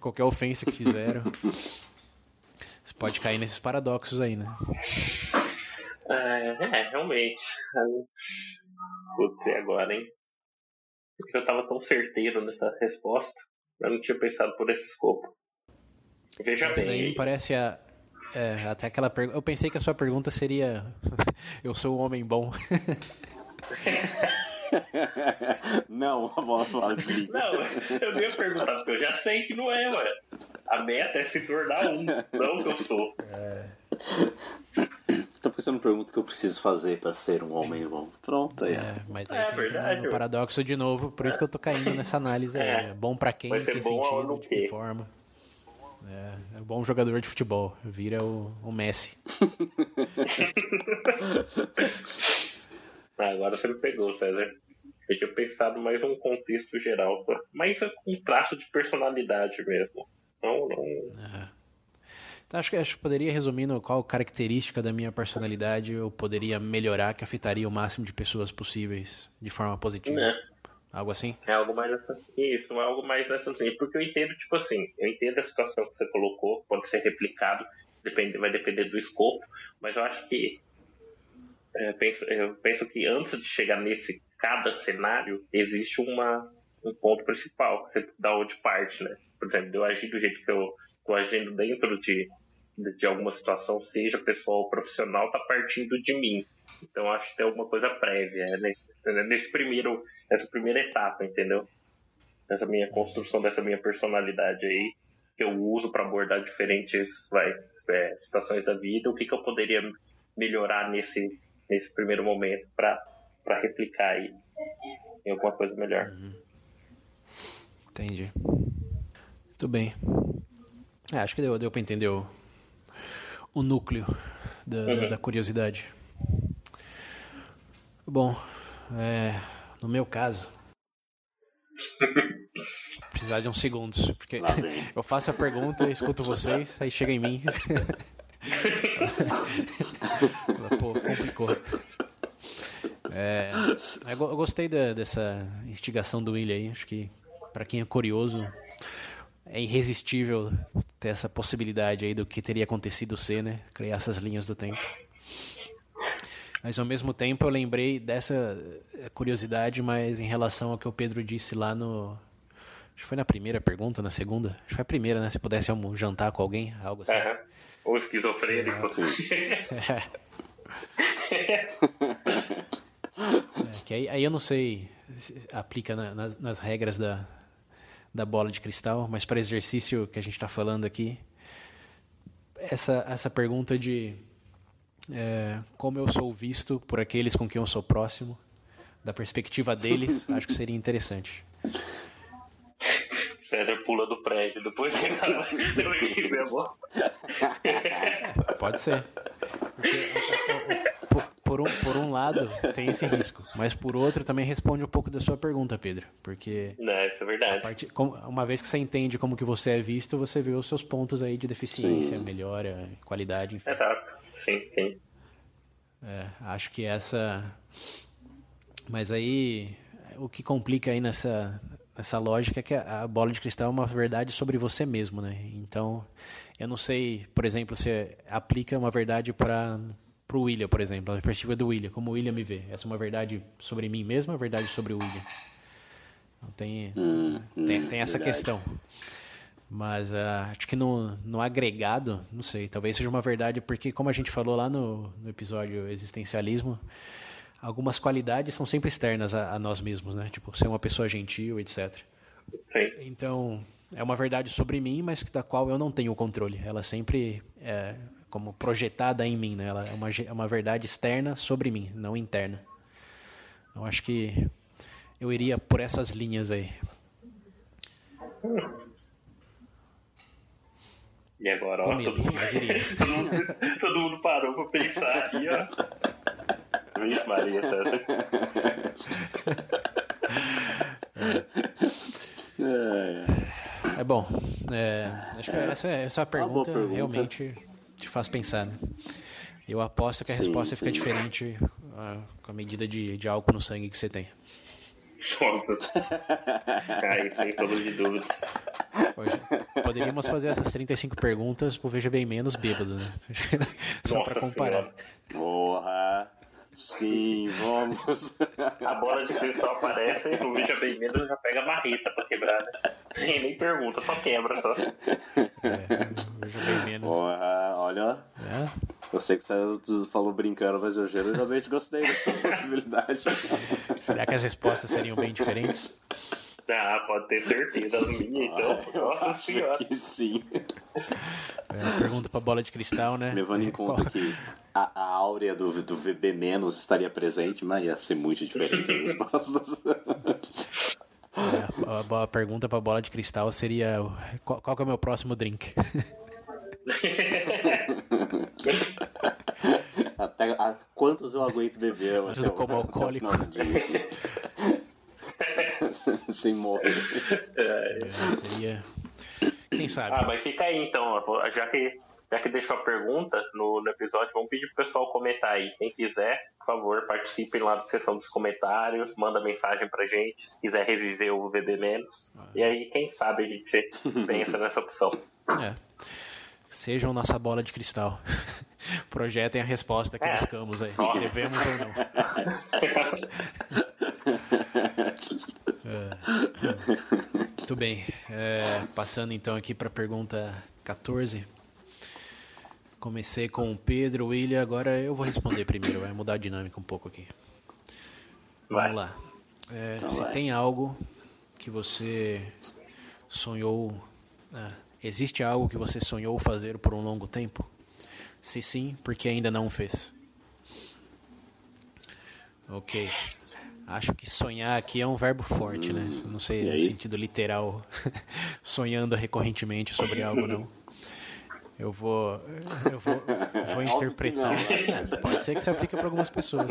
qualquer ofensa que fizeram. Você pode cair nesses paradoxos aí, né? É, é realmente. Putz, e agora, hein? Porque eu tava tão certeiro nessa resposta, eu não tinha pensado por esse escopo. Veja Essa bem. Daí me parece a, é, até aquela pergunta. Eu pensei que a sua pergunta seria: Eu sou um homem bom. não, a bola fala assim. Não, eu nem ia perguntar, porque eu já sei que não é, mano. A meta é se tornar um, não que eu sou. É. Então por que você não pergunta o que eu preciso fazer para ser um homem bom? Pronto, aí. É, mas aí é verdade. No paradoxo de novo, por isso que eu tô caindo nessa análise. É, é bom para quem, em que sentido, de que forma. É, é um bom jogador de futebol. Vira o, o Messi. ah, agora você me pegou, César. Eu tinha pensado mais um contexto geral, mais um traço de personalidade mesmo. Não, não. Uhum. Então, acho que acho que poderia resumindo qual característica da minha personalidade eu poderia melhorar que afetaria o máximo de pessoas possíveis de forma positiva. É. Algo assim? É algo mais nessa. Isso, é algo mais nessa assim. Porque eu entendo, tipo assim, eu entendo a situação que você colocou, pode ser replicado, depende, vai depender do escopo, mas eu acho que. É, penso, eu penso que antes de chegar nesse cada cenário, existe uma, um ponto principal, da onde parte, né? Por exemplo, eu agir do jeito que eu estou agindo dentro de, de, alguma situação, seja pessoal ou profissional, está partindo de mim. Então acho que tem alguma coisa prévia né? nesse primeiro, nessa primeira etapa, entendeu? Nessa minha construção dessa minha personalidade aí, que eu uso para abordar diferentes vai, é, situações da vida, o que, que eu poderia melhorar nesse, nesse primeiro momento para replicar aí em alguma coisa melhor. Uhum. Entendi. Muito bem. É, acho que deu, deu para entender o, o núcleo da, uhum. da, da, curiosidade. Bom, é, no meu caso, precisar de uns segundos, porque eu faço a pergunta, escuto vocês, aí chega em mim. Pô, complicou. É, eu gostei da, dessa instigação do William aí, acho que para quem é curioso é irresistível ter essa possibilidade aí do que teria acontecido ser, né? Criar essas linhas do tempo. Mas ao mesmo tempo eu lembrei dessa curiosidade, mas em relação ao que o Pedro disse lá no. Acho que foi na primeira pergunta, na segunda? Acho que foi a primeira, né? Se pudesse jantar com alguém, algo assim. Uhum. Ou esquizofrênico. é. É, que aí, aí eu não sei se aplica na, na, nas regras da, da bola de cristal, mas para exercício que a gente está falando aqui, essa, essa pergunta de é, como eu sou visto por aqueles com quem eu sou próximo, da perspectiva deles, acho que seria interessante. César pula do prédio, depois ele equilíbrio a bola. Pode ser. Porque, por, um, por um lado, tem esse risco, mas por outro, também responde um pouco da sua pergunta, Pedro. Porque. Não, isso é verdade. Parte, uma vez que você entende como que você é visto, você vê os seus pontos aí de deficiência, sim. melhora, qualidade, enfim. Exato. Sim, sim. É, acho que essa. Mas aí, o que complica aí nessa, essa lógica é que a bola de cristal é uma verdade sobre você mesmo, né? Então, eu não sei, por exemplo, se aplica uma verdade para o William, por exemplo, a perspectiva do William, como o William me vê. Essa é uma verdade sobre mim mesmo ou uma verdade sobre o William? Então, tem, hum, tem, tem, essa verdade. questão. Mas uh, acho que no, no agregado, não sei, talvez seja uma verdade, porque como a gente falou lá no, no episódio Existencialismo, algumas qualidades são sempre externas a, a, nós mesmos, né? Tipo, ser uma pessoa gentil, etc. Sim. Então, é uma verdade sobre mim, mas da qual eu não tenho controle. Ela sempre é como projetada em mim, né? Ela é uma, é uma verdade externa sobre mim, não interna. Eu acho que eu iria por essas linhas aí. E agora, ó, todo, todo, mundo, todo mundo parou pra pensar aqui, ó. Vixe, Maria, É bom. É, acho que essa, essa pergunta, pergunta, realmente te faz pensar. Né? Eu aposto que a sim, resposta sim. fica diferente uh, com a medida de, de álcool no sangue que você tem. Nossa. Aí, sem sombra de dúvidas. Poderíamos fazer essas 35 perguntas pro Veja Bem Menos bêbado, né? Só Nossa pra comparar. Senhora. Porra. Sim, vamos. A bola de cristal aparece e o Veja Bem Menos já pega a marreta pra quebrar, né? E nem pergunta, só quebra só. É, Veja Bem Menos. Porra, olha. É? Eu sei que você falou brincando, mas eu geralmente gostei dessa possibilidade. Será que as respostas seriam bem diferentes? Ah, pode ter certeza. As minhas, então. Ah, Nossa senhora. Que sim. É, pergunta pra bola de cristal, né? Levando em conta que a, a áurea do, do VB menos estaria presente, mas ia ser muito diferente as respostas. É, a, a, pergunta pra bola de cristal seria: qual, qual é o meu próximo drink? até, a, quantos eu aguento beber? Antes como alcoólico. Sem morrer. É, seria. Quem sabe? Ah, mas fica aí então, já que, já que deixou a pergunta no, no episódio, vamos pedir pro pessoal comentar aí. Quem quiser, por favor, participem lá da seção dos comentários, manda mensagem pra gente, se quiser reviver o VB menos. Ah. E aí, quem sabe a gente pensa nessa opção. É. Sejam nossa bola de cristal. Projetem a resposta que é. buscamos aí. Nossa. Devemos ou não. É. Muito bem. É, passando então aqui para a pergunta 14. Comecei com o Pedro, o William, agora eu vou responder primeiro, vai mudar a dinâmica um pouco aqui. Vamos vai. lá. É, então se vai. tem algo que você sonhou. Ah, existe algo que você sonhou fazer por um longo tempo? Se sim, porque ainda não fez. Ok. Acho que sonhar aqui é um verbo forte, né? Não sei no sentido literal, sonhando recorrentemente sobre algo, não. Eu vou, eu vou, vou interpretar. Não, Pode ser que se aplique para algumas pessoas.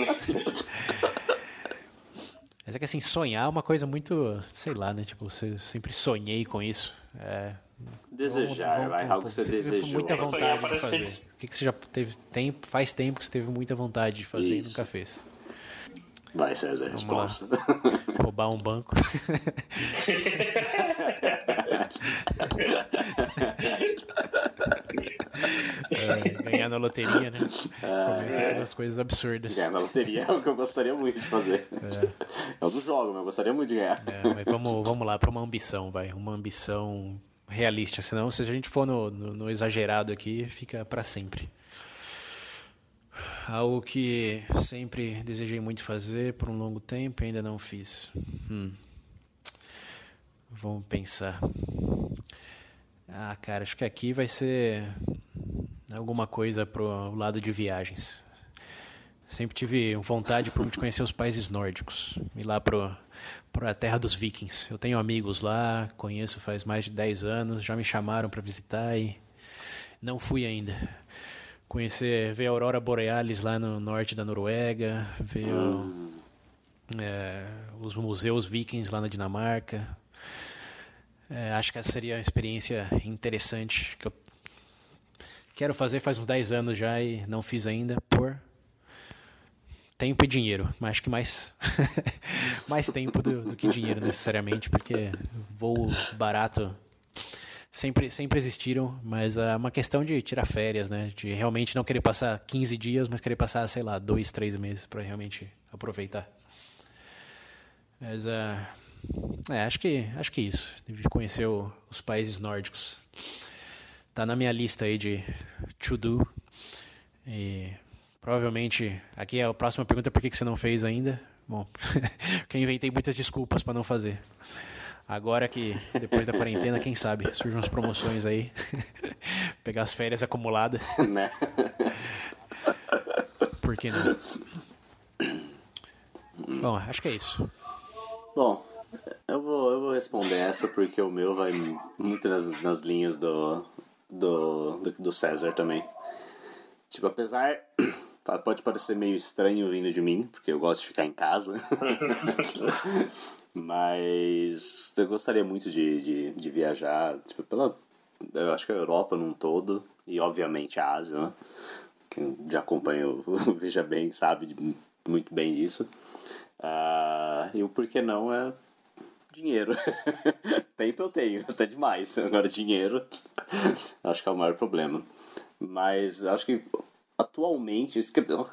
Mas é que assim, sonhar é uma coisa muito, sei lá, né? Tipo, eu sempre sonhei com isso. É, Desejar, vamos, vai, algo que você, você desejou. Teve muita vontade de fazer. O que, que você já teve tempo, faz tempo que você teve muita vontade de fazer isso. e nunca fez. Vai, César, Vamos resposta. Lá. Roubar um banco. é, ganhar na loteria, né? Começa é. pelas coisas absurdas. Ganhar na loteria é o que eu gostaria muito de fazer. É, é o do jogo, mas eu gostaria muito de ganhar. É, mas vamos, vamos lá para uma ambição, vai. Uma ambição realista. Senão, se a gente for no, no, no exagerado aqui, fica para sempre. Algo que sempre desejei muito fazer por um longo tempo e ainda não fiz. Hum. Vamos pensar. Ah, cara, acho que aqui vai ser alguma coisa pro lado de viagens. Sempre tive vontade de conhecer os países nórdicos, ir lá pro a terra dos vikings. Eu tenho amigos lá, conheço faz mais de 10 anos, já me chamaram para visitar e não fui ainda. Conhecer, ver a aurora borealis lá no norte da Noruega, ver hum. o, é, os museus vikings lá na Dinamarca. É, acho que essa seria uma experiência interessante que eu quero fazer faz uns 10 anos já e não fiz ainda por tempo e dinheiro. Mas acho que mais, mais tempo do, do, que dinheiro necessariamente, porque voo barato sempre, sempre existiram, mas é uma questão de tirar férias, né? De realmente não querer passar 15 dias, mas querer passar, sei lá, dois, três meses para realmente aproveitar. Mas uh, é, acho que acho que isso. Deve conhecer o, os países nórdicos. Tá na minha lista aí de to do. E Provavelmente, aqui é a próxima pergunta: por que você não fez ainda? Bom, que eu inventei muitas desculpas para não fazer. Agora que, depois da quarentena, quem sabe, surgem umas promoções aí. Pegar as férias acumuladas. Né? Por que não? Bom, acho que é isso. Bom, eu vou, eu vou responder essa porque o meu vai muito nas, nas linhas do, do, do, do César também. Tipo, apesar Pode parecer meio estranho vindo de mim, porque eu gosto de ficar em casa. Mas eu gostaria muito de, de, de, viajar, tipo, pela. Eu acho que a Europa num todo, e obviamente a Ásia, né? Quem já acompanha o Veja Bem sabe muito bem disso. Uh, e o porquê não é dinheiro. Tempo eu tenho, até demais. Agora, dinheiro, acho que é o maior problema. Mas acho que atualmente,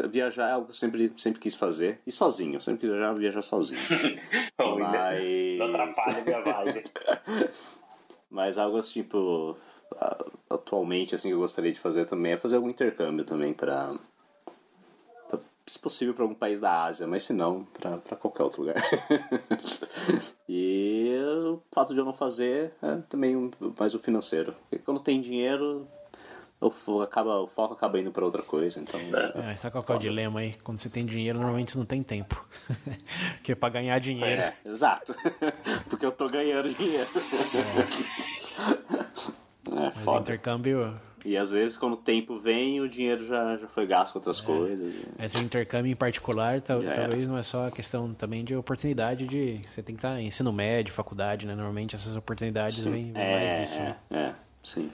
viajar é algo que eu sempre, sempre quis fazer. E sozinho, sempre quis viajar, viajar sozinho. Mas. Atrapalha minha vibe. Mas algo assim, tipo. Atualmente, assim, que eu gostaria de fazer também é fazer algum intercâmbio também para se possível para algum país da Ásia, mas se não, para qualquer outro lugar. e o fato de eu não fazer é também mais o financeiro. Porque quando tem dinheiro, o foco acaba, o foco acaba indo para outra coisa. Então, é. É, sabe qual é o dilema aí? Quando você tem dinheiro, normalmente você não tem tempo. Porque para ganhar dinheiro. É, exato. Porque eu tô ganhando dinheiro. É, é foda. intercâmbio. E às vezes, quando o tempo vem, o dinheiro já, já foi gasto com outras é. coisas. Mas o intercâmbio em particular, tal, talvez não é só a questão também de oportunidade de. Você tem que estar em ensino médio, faculdade, né? Normalmente essas oportunidades vêm, vêm é, mais disso. É, né? é, sim.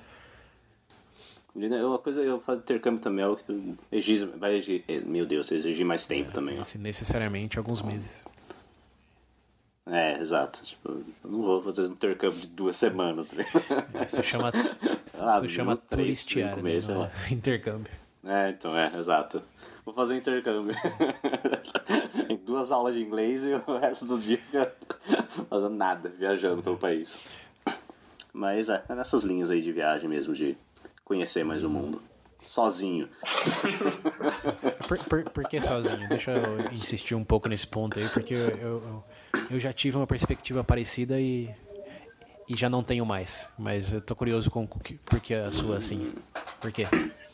Uma coisa eu falo de intercâmbio também é o que tu exige, vai exigir, eh, meu Deus, exigir mais tempo é, também. Assim, necessariamente alguns meses. É, exato. Tipo, eu não vou fazer um intercâmbio de duas semanas. Tá é, isso chama, isso, ah, isso chama turistear, né? intercâmbio. É, então, é, exato. Vou fazer intercâmbio. duas aulas de inglês e o resto do dia fica fazendo nada, viajando pelo país. Mas é, é nessas linhas aí de viagem mesmo, de conhecer mais o mundo. Sozinho. por, por, por, que sozinho? Deixa eu insistir um pouco nesse ponto aí, porque eu, eu, eu já tive uma perspectiva parecida e, e já não tenho mais. Mas eu tô curioso com por que a sua assim. Por quê?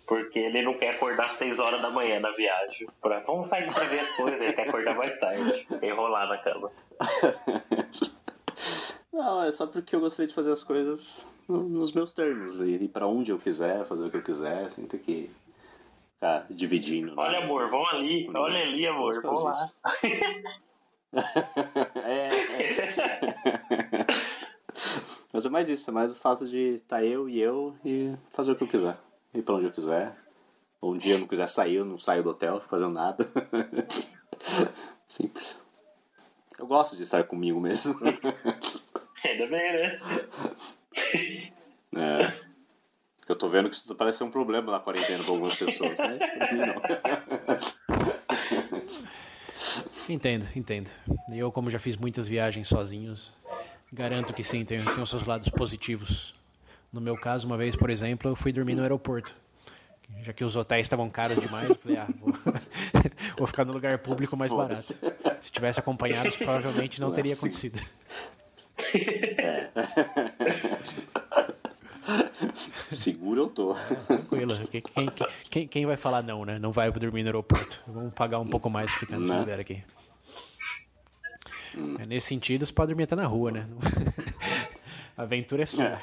Porque ele não quer acordar às 6 horas da manhã na viagem. Pra, vamos sair pra ver as coisas, ele quer acordar mais tarde. Enrolar na cama. Não, é só porque eu gostaria de fazer as coisas nos meus termos. E ir para onde eu quiser, fazer o que eu quiser, sem ter que ficar dividindo. Olha, né? amor, vão ali. Olha ali, amor, vamos lá. é, é. Mas é mais isso, é mais o fato de estar tá eu e eu e fazer o que eu quiser. Ir pra onde eu quiser. Ou um dia eu não quiser sair, eu não saio do hotel, fico fazendo nada. Simples. Eu gosto de estar comigo mesmo. Ainda bem, né? É. Eu tô vendo que isso parece ser um problema na quarentena para algumas pessoas, mas pra mim não. Entendo, entendo. Eu, como já fiz muitas viagens sozinhos, garanto que sim, tem, tem os seus lados positivos. No meu caso, uma vez, por exemplo, eu fui dormir no aeroporto. Já que os hotéis estavam caros demais, eu falei, ah, vou, vou ficar no lugar público mais barato. Se tivesse acompanhado, provavelmente não teria acontecido. É. Seguro eu tô. Tranquilo. Quem, quem, quem, vai falar não, né? Não vai dormir no aeroporto. Vamos pagar um pouco mais ficando nesse lugar aqui. Hum. Nesse sentido, você pode dormir até na rua, né? A aventura é sua.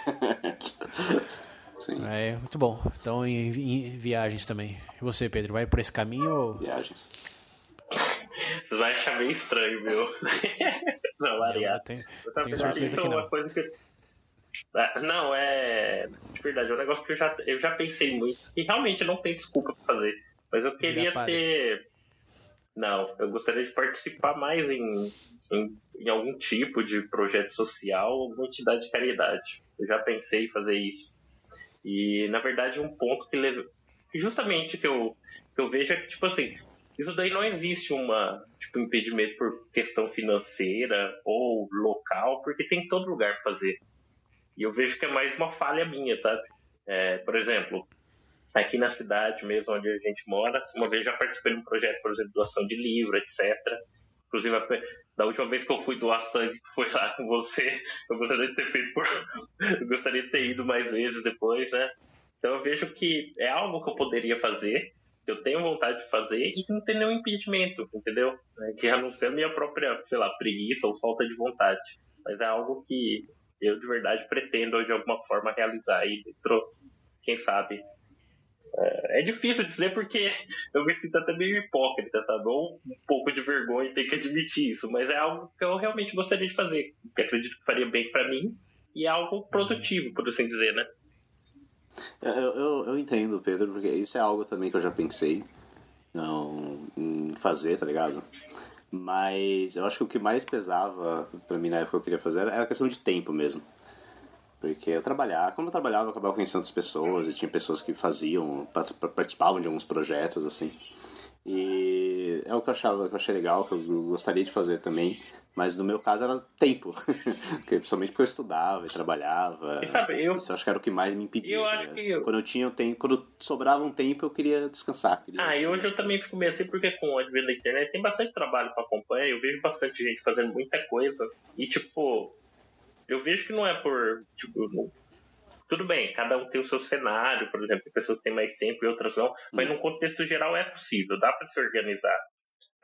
Sim. É, muito bom. Então, em, em, viagens também. E você, Pedro, vai por esse caminho ou... Viagens. Você vai achar meio estranho, meu. Não, variado. Tenho, tenho certeza que é não. Coisa que... Ah, não, é. De verdade, é um negócio que eu já, eu já pensei muito. E realmente não tem desculpa pra fazer. Mas eu queria ter. Não, eu gostaria de participar mais em, em, em, algum tipo de projeto social, alguma entidade de caridade. Eu já pensei em fazer isso. E, na verdade, um ponto que, leva, justamente que eu, que eu vejo é que, tipo assim, isso daí não existe uma tipo impedimento por questão financeira ou local, porque tem todo lugar para fazer. E eu vejo que é mais uma falha minha, sabe? É, por exemplo, aqui na cidade mesmo onde a gente mora, uma vez já participei de um projeto, por exemplo, doação de livro, etc. Inclusive, da última vez que eu fui doar sangue, foi lá com você, eu gostaria de ter feito por. eu gostaria de ter ido mais vezes depois, né? Então eu vejo que é algo que eu poderia fazer, eu tenho vontade de fazer e não tem nenhum impedimento, entendeu? É, que a não ser a minha própria, sei lá, preguiça ou falta de vontade. Mas é algo que eu de verdade pretendo de alguma forma realizar aí dentro, quem sabe, é, é difícil dizer porque eu me sinto até meio hipócrita, sabe? Ou um pouco de vergonha ter que admitir isso, mas é algo que eu realmente gostaria de fazer, que acredito que faria bem para mim e é algo produtivo, por assim dizer, né? Eu, eu, eu, entendo, Pedro, porque isso é algo também que eu já pensei não, em fazer, tá ligado? Mas eu acho que o que mais pesava para mim na época que eu queria fazer era a questão de tempo mesmo. Porque eu trabalhava, como eu trabalhava, eu acabava conhecendo outras pessoas e tinha pessoas que faziam, participavam de alguns projetos, assim. E é o que eu achava, que eu achei legal, que eu gostaria de fazer também. Mas no meu caso era tempo. Principalmente porque eu estudava e trabalhava. E sabe, eu... Isso eu acho que era o que mais me impedia. Eu acho que eu... Quando eu tinha tempo, quando sobrava um tempo, eu queria descansar. Queria... Ah, e hoje eu também fico meio assim, porque com o advento da internet tem bastante trabalho para acompanhar. Eu vejo bastante gente fazendo muita coisa. E tipo, eu vejo que não é por. Tipo. Tudo bem, cada um tem o seu cenário, por exemplo, pessoas têm mais tempo e outras não, mas hum. no contexto geral é possível, dá para se organizar.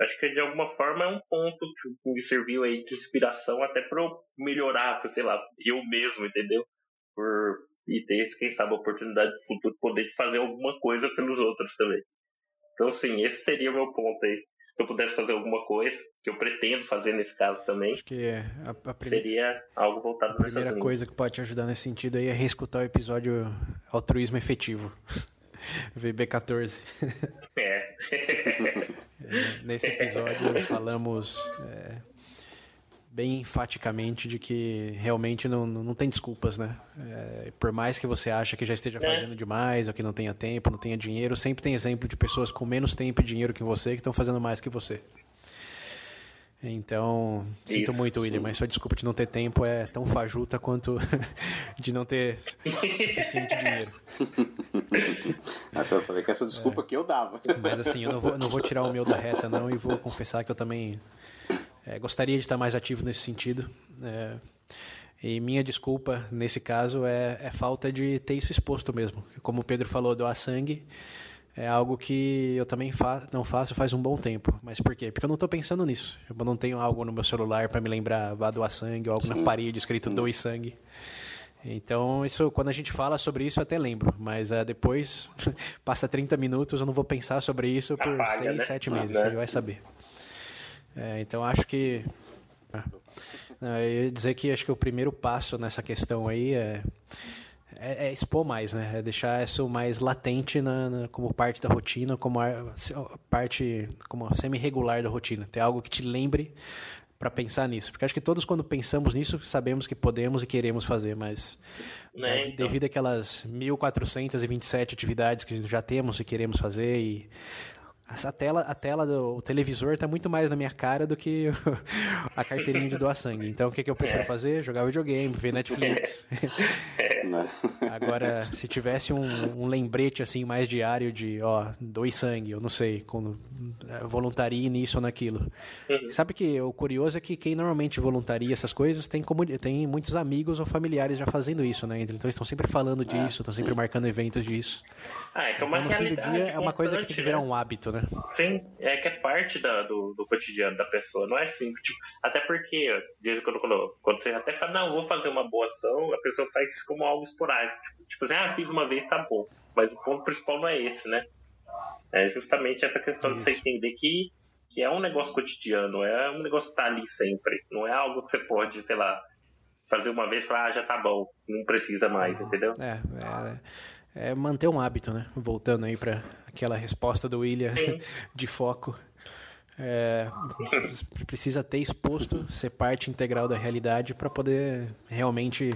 Acho que de alguma forma é um ponto que me serviu aí de inspiração até para eu melhorar, sei lá, eu mesmo, entendeu? Por e ter, quem sabe, a oportunidade de futuro poder fazer alguma coisa pelos outros também. Então, sim, esse seria o meu ponto aí se eu pudesse fazer alguma coisa, que eu pretendo fazer nesse caso também, Acho que a, a prime... seria algo voltado A primeira coisa que pode te ajudar nesse sentido aí é reescutar o episódio Altruísmo Efetivo. VB14. É. é. Nesse episódio falamos é, bem enfaticamente de que realmente não, não tem desculpas, né? É, por mais que você ache que já esteja é. fazendo é. demais, ou que não tenha tempo, não tenha dinheiro, sempre tem exemplo de pessoas com menos tempo e dinheiro que você que estão fazendo mais que você. Então, sinto Isso, muito, William, sim. mas sua desculpa de não ter tempo é tão fajuta quanto de não ter suficiente dinheiro. Mas eu falei que essa desculpa é. que eu dava. Mas assim, eu não vou, não vou tirar o meu da reta, não, e vou confessar que eu também é, gostaria de estar mais ativo nesse sentido. É, e minha desculpa, nesse caso, é, é, falta de ter isso exposto mesmo. Como o Pedro falou, doar sangue é algo que eu também fa não faço faz um bom tempo. Mas por quê? Porque eu não estou pensando nisso. Eu não tenho algo no meu celular para me lembrar, vá doar sangue, ou algo Sim. na parede escrito doe sangue. Então, isso, quando a gente fala sobre isso, eu até lembro. Mas uh, depois, passa 30 minutos, eu não vou pensar sobre isso por Apaga, 6, né? 7 meses. Você vai saber. É, então acho que. É, eu ia dizer que acho que o primeiro passo nessa questão aí é, é, é expor mais, né? É deixar isso mais latente na, na como parte da rotina, como a, parte como semi-regular da rotina. Ter algo que te lembre para pensar nisso. Porque acho que todos, quando pensamos nisso, sabemos que podemos e queremos fazer, mas né, então. devido àquelas 1427 atividades que já temos e queremos fazer e a tela, a tela do televisor tá muito mais na minha cara do que a carteirinha de doar sangue. Então o que, que eu prefiro é. fazer? Jogar videogame, ver Netflix. É. Agora, se tivesse um, um, lembrete assim mais diário de, ó, doe sangue, eu não sei, quando é, voluntaria nisso ou naquilo. Uhum. Sabe que o curioso é que quem normalmente voluntaria essas coisas tem, como, tem muitos amigos ou familiares já fazendo isso, né? Então eles estão sempre falando ah, disso, estão sempre marcando eventos disso. Ah, é que é uma então, no fim do dia é uma coisa que tem que virar né? um hábito, né? Sim, é que é parte da, do, do cotidiano da pessoa, não é simples. Tipo, até porque, desde quando, quando, quando você até fala, não, vou fazer uma boa ação, a pessoa faz isso como algo esporádico. Tipo, tipo assim, ah, fiz uma vez, tá bom. Mas o ponto principal não é esse, né? É justamente essa questão isso. de você entender que, que é um negócio cotidiano, é um negócio que tá ali sempre. Não é algo que você pode, sei lá, fazer uma vez e falar, ah, já tá bom, não precisa mais, entendeu? É, é, é manter um hábito, né? Voltando aí para aquela resposta do William de foco. É, precisa ter exposto, ser parte integral da realidade para poder realmente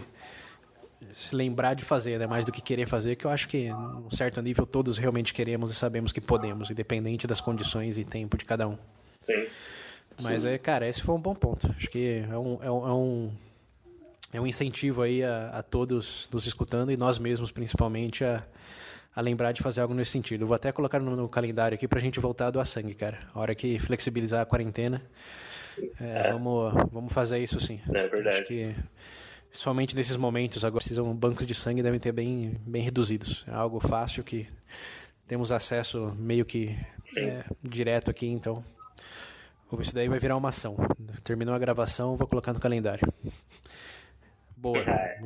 se lembrar de fazer, né? mais do que querer fazer, que eu acho que, num certo nível, todos realmente queremos e sabemos que podemos, independente das condições e tempo de cada um. Sim. Mas, Sim. É, cara, esse foi um bom ponto. Acho que é um, é um, é um, é um incentivo aí a, a todos nos escutando e nós mesmos, principalmente, a a lembrar de fazer algo nesse sentido. Eu vou até colocar no, no calendário aqui pra gente voltar a doar sangue, cara. A hora que flexibilizar a quarentena, é, é. Vamos, vamos fazer isso sim. É verdade. Acho que, principalmente nesses momentos, agora precisam bancos de sangue devem ter bem, bem reduzidos. É algo fácil que temos acesso meio que é, direto aqui, então. Isso daí vai virar uma ação. Terminou a gravação, vou colocar no calendário. Boa. É.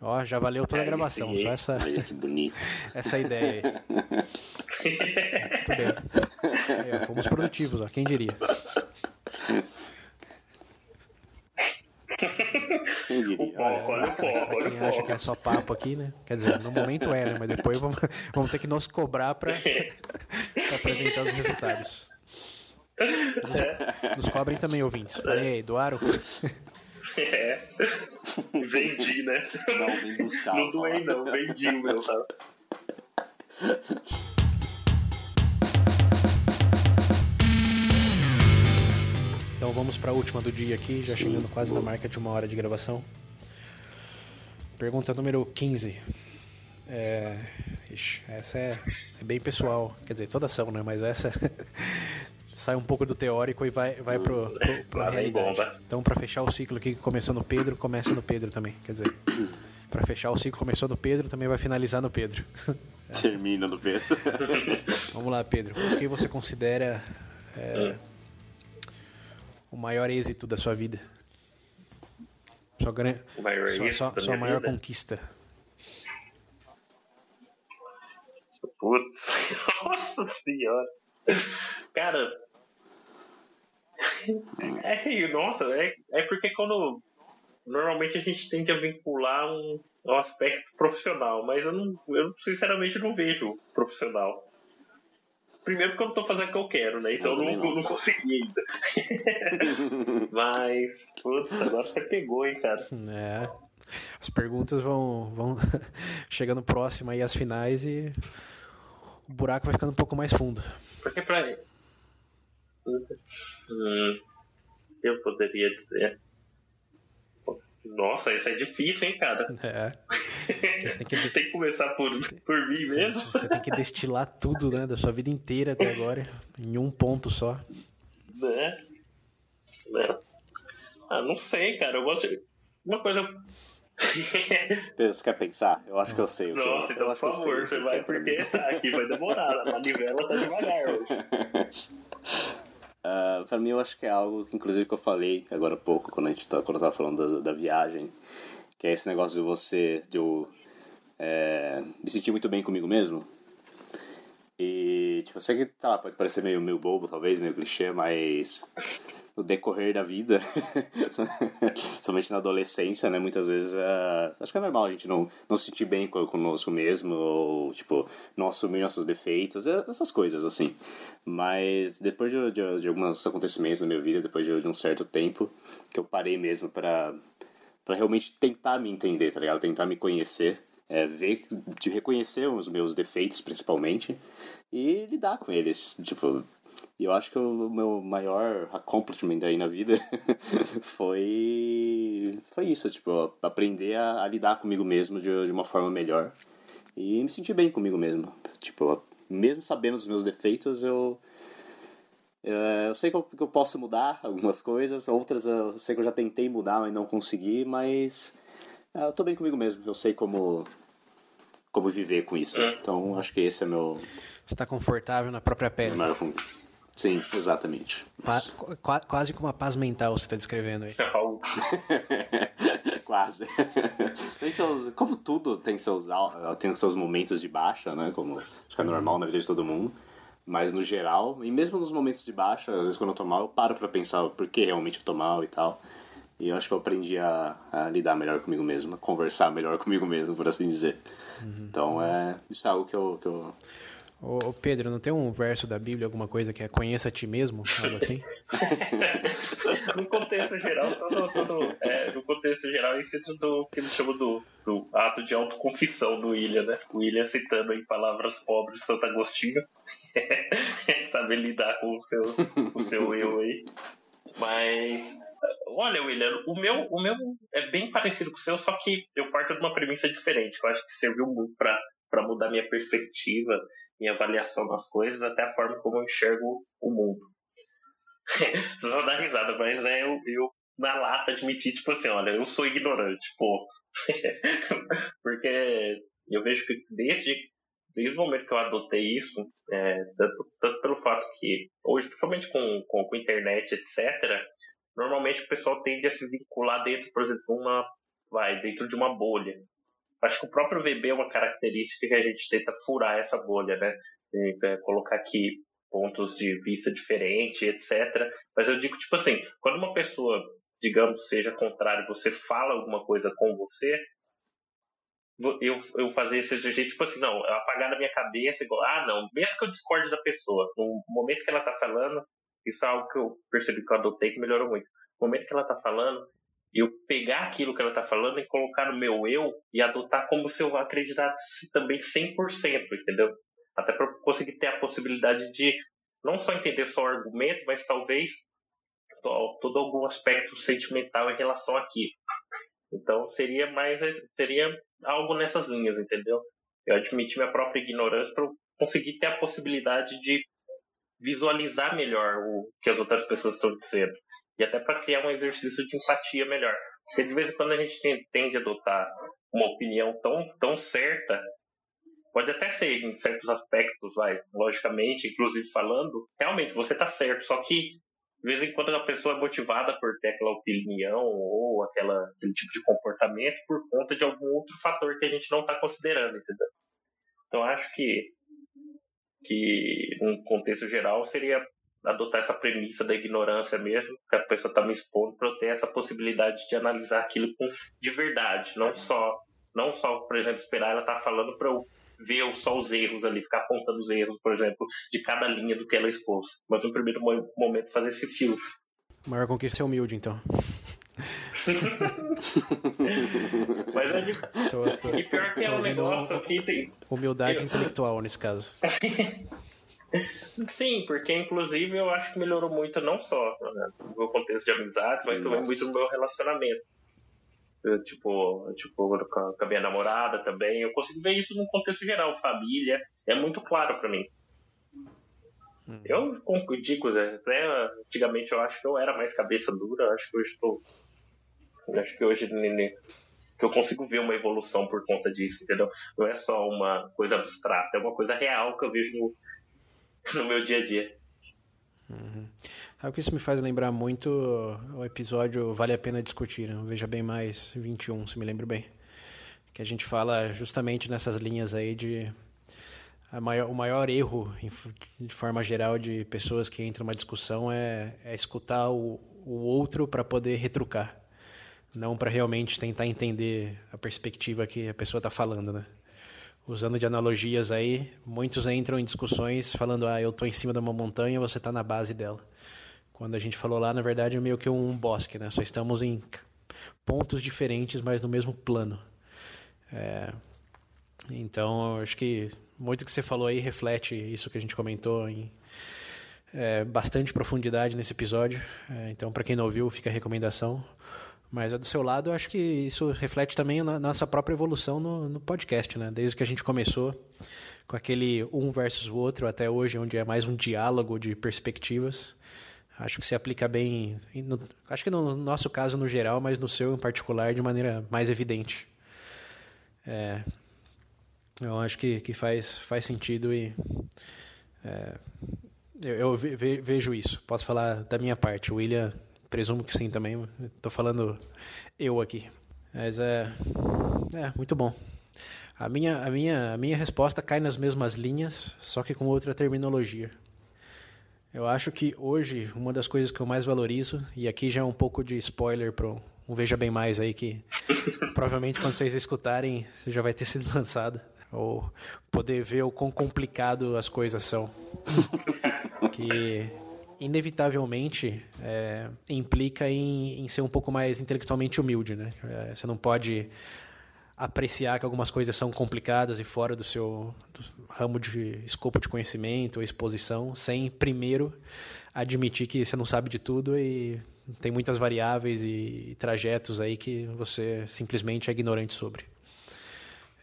Ó, já valeu toda a gravação, só essa. Olha que bonito. essa ideia aí. Muito bem. É, fomos produtivos, ó, quem diria? Quem foco, olha o foco, olha Quem acha que é só papo aqui, né? Quer dizer, no momento é, né? Mas depois vamos, vamos ter que nos cobrar para apresentar os resultados. Nos, nos cobrem também, ouvintes. Falei aí, doaram? É. Vendi, né? Não, vem buscar. Não doei, não. Vendi o meu, tá? Então vamos para a última do dia aqui, já Sim, chegando quase boa. na marca de uma hora de gravação. Pergunta número 15. É... Ixi, essa é, é bem pessoal, quer dizer, toda ação, né? Mas essa sai um pouco do teórico e vai, vai pro, pro, pra realidade. Então, para fechar o ciclo aqui que começou no Pedro, começa no Pedro também. Quer dizer, para fechar o ciclo começou no Pedro, também vai finalizar no Pedro. Termina no Pedro. Vamos lá, Pedro. O que você considera é, o maior êxito da sua vida? Sua, gran... sua, sua, sua maior vida? conquista. Putz, nossa senhora. Cara, é, nossa, é, é porque quando. Normalmente a gente tende a vincular um, um aspecto profissional, mas eu, não, eu sinceramente não vejo profissional. Primeiro porque eu não tô fazendo o que eu quero, né? Então eu não, não. não consegui ainda. mas, putz, agora você pegou, hein, cara. É. As perguntas vão, vão chegando próximo aí às finais e o buraco vai ficando um pouco mais fundo. Porque pra. Hum, eu poderia dizer. Nossa, isso é difícil, hein, cara? É. Tem que... tem que, começar por, por mim mesmo. Você tem que destilar tudo, né, da sua vida inteira até agora, em um ponto só. Né? né? Ah, não sei, cara. Eu gosto de... Uma coisa. Pedro, você quer pensar? Eu acho que eu sei. Nossa, então, por favor, você vai porque tá, aqui vai demorar. A manivela tá devagar hoje. Uh, pra mim, eu acho que é algo que, inclusive, que eu falei agora há pouco, quando, a gente tá, quando eu tava falando da, da viagem, que é esse negócio de você, de eu é, me sentir muito bem comigo mesmo. E, tipo, eu sei que, tá lá, pode parecer meio, meio bobo, talvez, meio clichê, mas no decorrer da vida, somente na adolescência, né? Muitas vezes uh, acho que é normal a gente não, não se sentir bem conosco mesmo, ou tipo, não assumir nossos defeitos, é, essas coisas assim. Mas depois de, de, de alguns acontecimentos na minha vida, depois de, de um certo tempo, que eu parei mesmo para para realmente tentar me entender, tá ligado? Tentar me conhecer é ver, de reconhecer os meus defeitos, principalmente, e lidar com eles. Tipo, eu acho que o meu maior accomplishment aí na vida foi foi isso, tipo, aprender a, a lidar comigo mesmo de, de uma forma melhor e me sentir bem comigo mesmo. Tipo, mesmo sabendo os meus defeitos, eu eu sei que eu, que eu posso mudar algumas coisas, outras eu sei que eu já tentei mudar, mas não consegui, mas é, eu tô bem comigo mesmo. Eu sei como como viver com isso. É. Então, acho que esse é meu. Você está confortável na própria pele. Sim, exatamente. Pa qu quase com uma paz mental você está descrevendo aí. quase. tem seus, como tudo tem seus, tem seus momentos de baixa, né? Como acho que é normal na vida de todo mundo. Mas no geral, e mesmo nos momentos de baixa, às vezes quando eu tô mal, eu paro pra pensar por que realmente eu tô mal e tal. E eu acho que eu aprendi a, a, lidar melhor comigo mesmo, a conversar melhor comigo mesmo, por assim dizer. Uhum. Então, é, isso é algo que eu, que eu... Ô, Pedro, não tem um verso da Bíblia, alguma coisa que é conheça a ti mesmo? Algo assim? no contexto geral, todo, todo, é, no contexto geral, isso entra do que eles chamam do, do ato de autoconfissão do William, né? O William citando em palavras pobres Santo Agostinho. Saber lidar com o seu, o seu eu aí. Mas Olha, William, o meu, o meu é bem parecido com o seu, só que eu parto de uma premissa diferente, que eu acho que serviu muito para mudar minha perspectiva, minha avaliação das coisas, até a forma como eu enxergo o mundo. Vocês vão dar risada, mas é eu, eu na lata admitir, tipo assim, olha, eu sou ignorante, ponto. Porque eu vejo que desde, desde o momento que eu adotei isso, é, tanto, tanto, pelo fato que hoje, principalmente com, com, com internet, etc., normalmente o pessoal tende a se vincular dentro, por exemplo, uma vai dentro de uma bolha. Acho que o próprio VB é uma característica que a gente tenta furar essa bolha, né? E, é, colocar aqui pontos de vista diferentes, etc. Mas eu digo tipo assim, quando uma pessoa, digamos, seja contrário, você fala alguma coisa com você, eu, eu fazer esse exercício, tipo assim, não, apagar na minha cabeça, igual, ah, não, mesmo que eu discorde da pessoa, no momento que ela tá falando, isso é algo que eu percebi que eu adotei que melhorou muito. No momento que ela está falando, eu pegar aquilo que ela está falando e colocar no meu eu e adotar como se eu acreditasse também 100%, entendeu? Até para conseguir ter a possibilidade de não só entender só o argumento, mas talvez todo algum aspecto sentimental em relação àquilo. Então seria mais seria algo nessas linhas, entendeu? Eu admiti minha própria ignorância para conseguir ter a possibilidade de visualizar melhor o que as outras pessoas estão dizendo. E até para criar um exercício de empatia melhor. Porque de vez em quando a gente tende a adotar uma opinião tão, tão certa, pode até ser em certos aspectos, vai, logicamente, inclusive falando, realmente você está certo, só que de vez em quando a pessoa é motivada por ter aquela opinião ou aquela, aquele tipo de comportamento por conta de algum outro fator que a gente não está considerando, entendeu? Então acho que que, num contexto geral, seria adotar essa premissa da ignorância mesmo, que a pessoa está me expondo para eu ter essa possibilidade de analisar aquilo de verdade, não só, não só, por exemplo, esperar ela estar tá falando para eu ver só os erros ali, ficar apontando os erros, por exemplo, de cada linha do que ela expôs, mas no primeiro momento fazer esse filtro. Maior conquista é humilde, então. Mas é de... tô, tô, e pior que é um negócio que tem. Humildade eu... intelectual nesse caso. Sim, porque inclusive eu acho que melhorou muito não só né, no meu contexto de amizade, mas também muito no meu relacionamento. Eu, tipo, tipo com a minha namorada também. Eu consigo ver isso no contexto geral, família. É muito claro para mim. Hum. Eu digo, né, antigamente eu acho que eu era mais cabeça dura, acho que hoje estou Acho que hoje que eu consigo ver uma evolução por conta disso, entendeu? Não é só uma coisa abstrata, é uma coisa real que eu vejo no, no meu dia a dia. Uhum. que isso me faz lembrar muito o episódio Vale a Pena Discutir, né? Veja Bem Mais 21, se me lembro bem. Que a gente fala justamente nessas linhas aí de Maior, o maior erro, de forma geral, de pessoas que entram numa discussão é, é escutar o, o outro para poder retrucar não para realmente tentar entender a perspectiva que a pessoa está falando, né? Usando de analogias aí, muitos entram em discussões falando, ah, eu estou em cima de uma montanha, você está na base dela. Quando a gente falou lá, na verdade, é meio que um bosque, né? Só estamos em pontos diferentes, mas no mesmo plano. É... Então, acho que muito que você falou aí reflete isso que a gente comentou em é, bastante profundidade nesse episódio. É, então, para quem não ouviu, fica a recomendação. Mas é do seu lado, eu acho que isso reflete também a nossa própria evolução no, no, podcast, né? Desde que a gente começou com aquele um versus o outro até hoje, onde é mais um diálogo de perspectivas. Acho que se aplica bem, no, acho que no nosso caso no geral, mas no seu em particular de maneira mais evidente. É, eu acho que, que faz, faz sentido e é, eu, eu ve, vejo isso. Posso falar da minha parte. William Presumo que sim também. Estou falando eu aqui. Mas é, é muito bom. A minha, a, minha, a minha resposta cai nas mesmas linhas, só que com outra terminologia. Eu acho que hoje uma das coisas que eu mais valorizo, e aqui já é um pouco de spoiler para um Veja Bem Mais aí, que provavelmente quando vocês escutarem, você já vai ter sido lançado. Ou poder ver o quão complicado as coisas são. que inevitavelmente é, implica em, em, ser um pouco mais intelectualmente humilde, né? É, você não pode apreciar que algumas coisas são complicadas e fora do seu do ramo de escopo de conhecimento ou exposição, sem primeiro admitir que você não sabe de tudo e tem muitas variáveis e, trajetos aí que você simplesmente é ignorante sobre.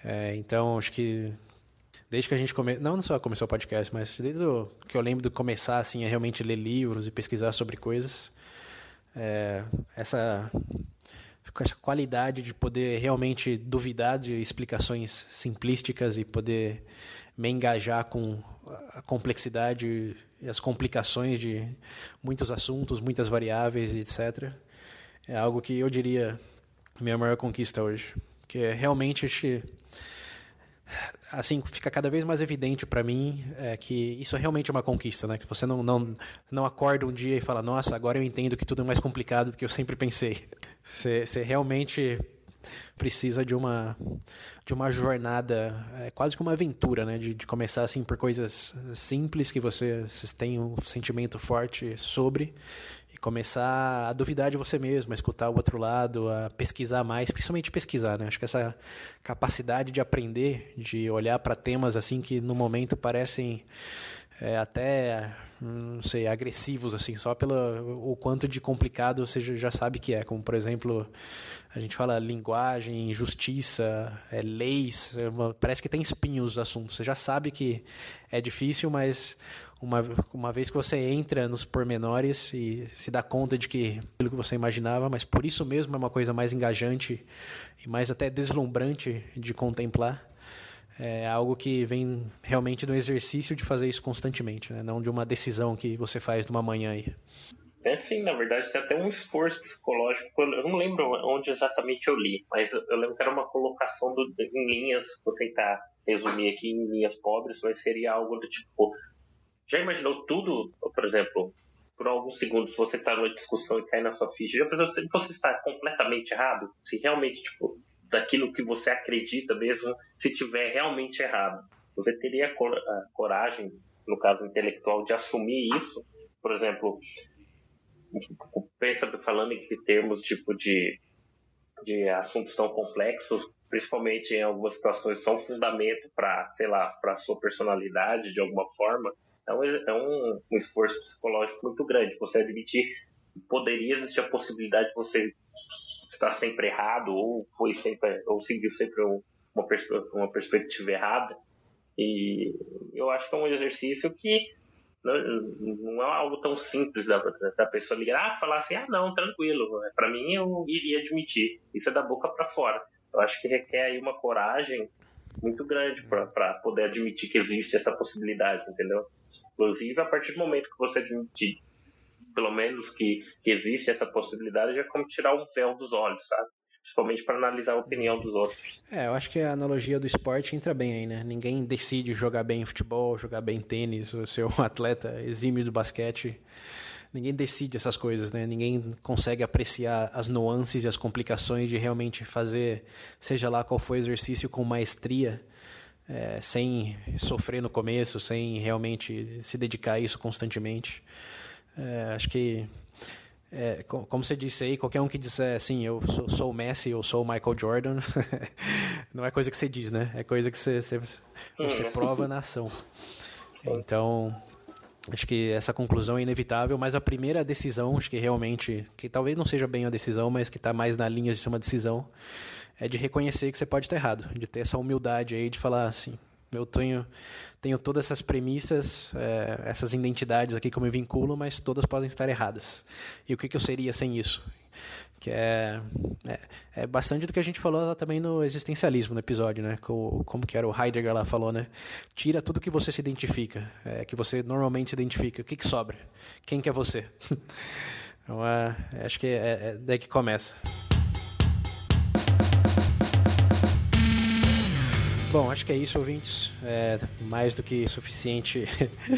É, então, acho que desde que a gente come... não só começou o podcast, mas desde o... que eu lembro de começar assim a realmente ler livros e pesquisar sobre coisas, é... essa essa qualidade de poder realmente duvidar de explicações simplísticas e poder me engajar com a complexidade e as complicações de muitos assuntos, muitas variáveis, etc. É algo que eu diria minha maior conquista hoje, que é realmente assim fica cada vez mais evidente para mim é, que isso é realmente uma conquista, né? Que você não, não não acorda um dia e fala, nossa, agora eu entendo que tudo é mais complicado do que eu sempre pensei. Você, realmente precisa de uma de uma jornada, é quase que uma aventura, né? De, de começar assim por coisas simples que você tem um sentimento forte sobre começar a duvidar de você mesmo, a escutar o outro lado, a pesquisar mais, principalmente pesquisar, né? Acho que essa capacidade de aprender, de olhar para temas assim que no momento parecem é, até não sei agressivos assim só pelo o quanto de complicado você já sabe que é como por exemplo a gente fala linguagem justiça é, leis é parece que tem espinhos o assunto você já sabe que é difícil mas uma, uma vez que você entra nos pormenores e se dá conta de que aquilo que você imaginava, mas por isso mesmo é uma coisa mais engajante e mais até deslumbrante de contemplar. É algo que vem realmente do exercício de fazer isso constantemente, né? não de uma decisão que você faz de uma manhã aí. É sim, na verdade, tem até um esforço psicológico. Eu não lembro onde exatamente eu li, mas eu lembro que era uma colocação do, em linhas, vou tentar resumir aqui em linhas pobres, mas seria algo do tipo: já imaginou tudo, por exemplo, por alguns segundos você está numa discussão e cai na sua ficha? Já pensou se você está completamente errado? Se realmente, tipo, daquilo que você acredita mesmo, se tiver realmente errado, você teria a coragem, no caso intelectual, de assumir isso? Por exemplo, pensa falando em termos tipo de, de assuntos tão complexos, principalmente em algumas situações, são fundamento para, sei lá, para sua personalidade de alguma forma. É um, é um, um esforço psicológico muito grande. Você admitir que poderia existir a possibilidade de você estar sempre errado ou foi sempre ou seguiu sempre uma, uma perspectiva errada. E eu acho que é um exercício que não, não é algo tão simples da, da pessoa ligar, ah, falar assim, ah, não, tranquilo, para mim eu iria admitir. Isso é da boca para fora. Eu acho que requer aí uma coragem muito grande para poder admitir que existe essa possibilidade, entendeu? Inclusive, a partir do momento que você admitir, pelo menos, que, que existe essa possibilidade, é como tirar um véu dos olhos, sabe? Principalmente para analisar a opinião dos outros. É, eu acho que a analogia do esporte entra bem aí, né? Ninguém decide jogar bem futebol, jogar bem tênis, ou ser um atleta exímio do basquete. Ninguém decide essas coisas, né? Ninguém consegue apreciar as nuances e as complicações de realmente fazer, seja lá qual for o exercício, com maestria é, sem sofrer no começo, sem realmente se dedicar a isso constantemente. É, acho que é, como você disse aí, qualquer um que disser assim, eu sou, sou o Messi, eu sou o Michael Jordan, não é coisa que você diz, né? É coisa que você, você, você uhum. prova na ação. Então, acho que essa conclusão é inevitável, mas a primeira decisão, acho que realmente, que talvez não seja bem a decisão, mas que está mais na linha de ser uma decisão, é de reconhecer que você pode estar errado, de ter essa humildade aí de falar assim, eu tenho, tenho todas essas premissas, é, essas identidades aqui que eu me vinculo, mas todas podem estar erradas. E o que, que eu seria sem isso? Que é, é, é, bastante do que a gente falou lá também no existencialismo, no episódio, né? Como, como que era o Heidegger lá falou, né? Tira tudo que você se identifica, é, que você normalmente se identifica. O que, que sobra? Quem que é você? então, é, acho que é, é daí que começa. Bom, acho que é isso, ouvintes. É mais do que suficiente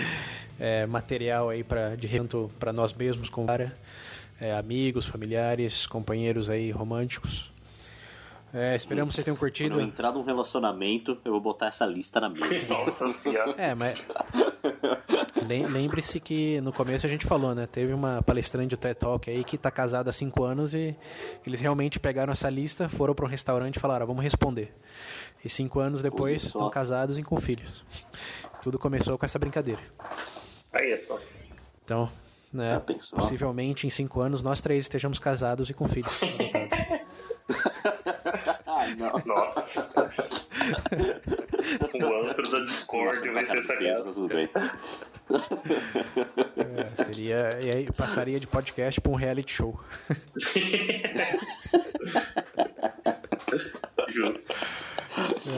é, material aí para de tanto para nós mesmos para é, amigos, familiares, companheiros aí românticos. É, esperamos que vocês tenham curtido. Quando eu entrar num relacionamento, eu vou botar essa lista na mesa. Nossa senhora. É, mas. Lembre-se que no começo a gente falou, né? Teve uma palestrante do TED Talk aí que está casada há cinco anos e eles realmente pegaram essa lista, foram para um restaurante e falaram: ah, vamos responder. E cinco anos depois estão casados e com filhos. Tudo começou com essa brincadeira. Aí só. Então, né, possivelmente em cinco anos nós três estejamos casados e com filhos não. Nossa. o antro da Discord vai ser essa. Tudo bem. É, seria. E aí passaria de podcast para um reality show. Justo.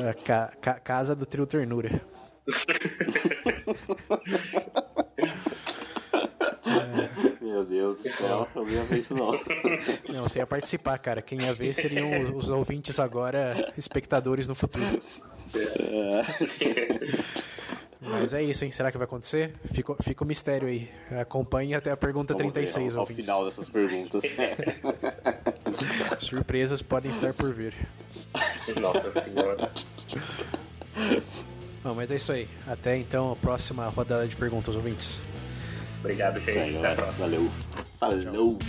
É, ca, ca, casa do trio Ternura. Meu Deus do céu, eu não ia ver isso não. Não, você ia participar, cara. Quem ia ver seriam os ouvintes agora, espectadores no futuro. É. Mas é isso, hein? Será que vai acontecer? Fica, fica o mistério aí. Acompanhe até a pergunta Vamos 36, ver, ao, ao final dessas perguntas. Surpresas podem estar por vir. Nossa senhora. Bom, mas é isso aí. Até então a próxima rodada de perguntas, ouvintes. Obrigado, gente. Até a próxima. Valeu. Falou.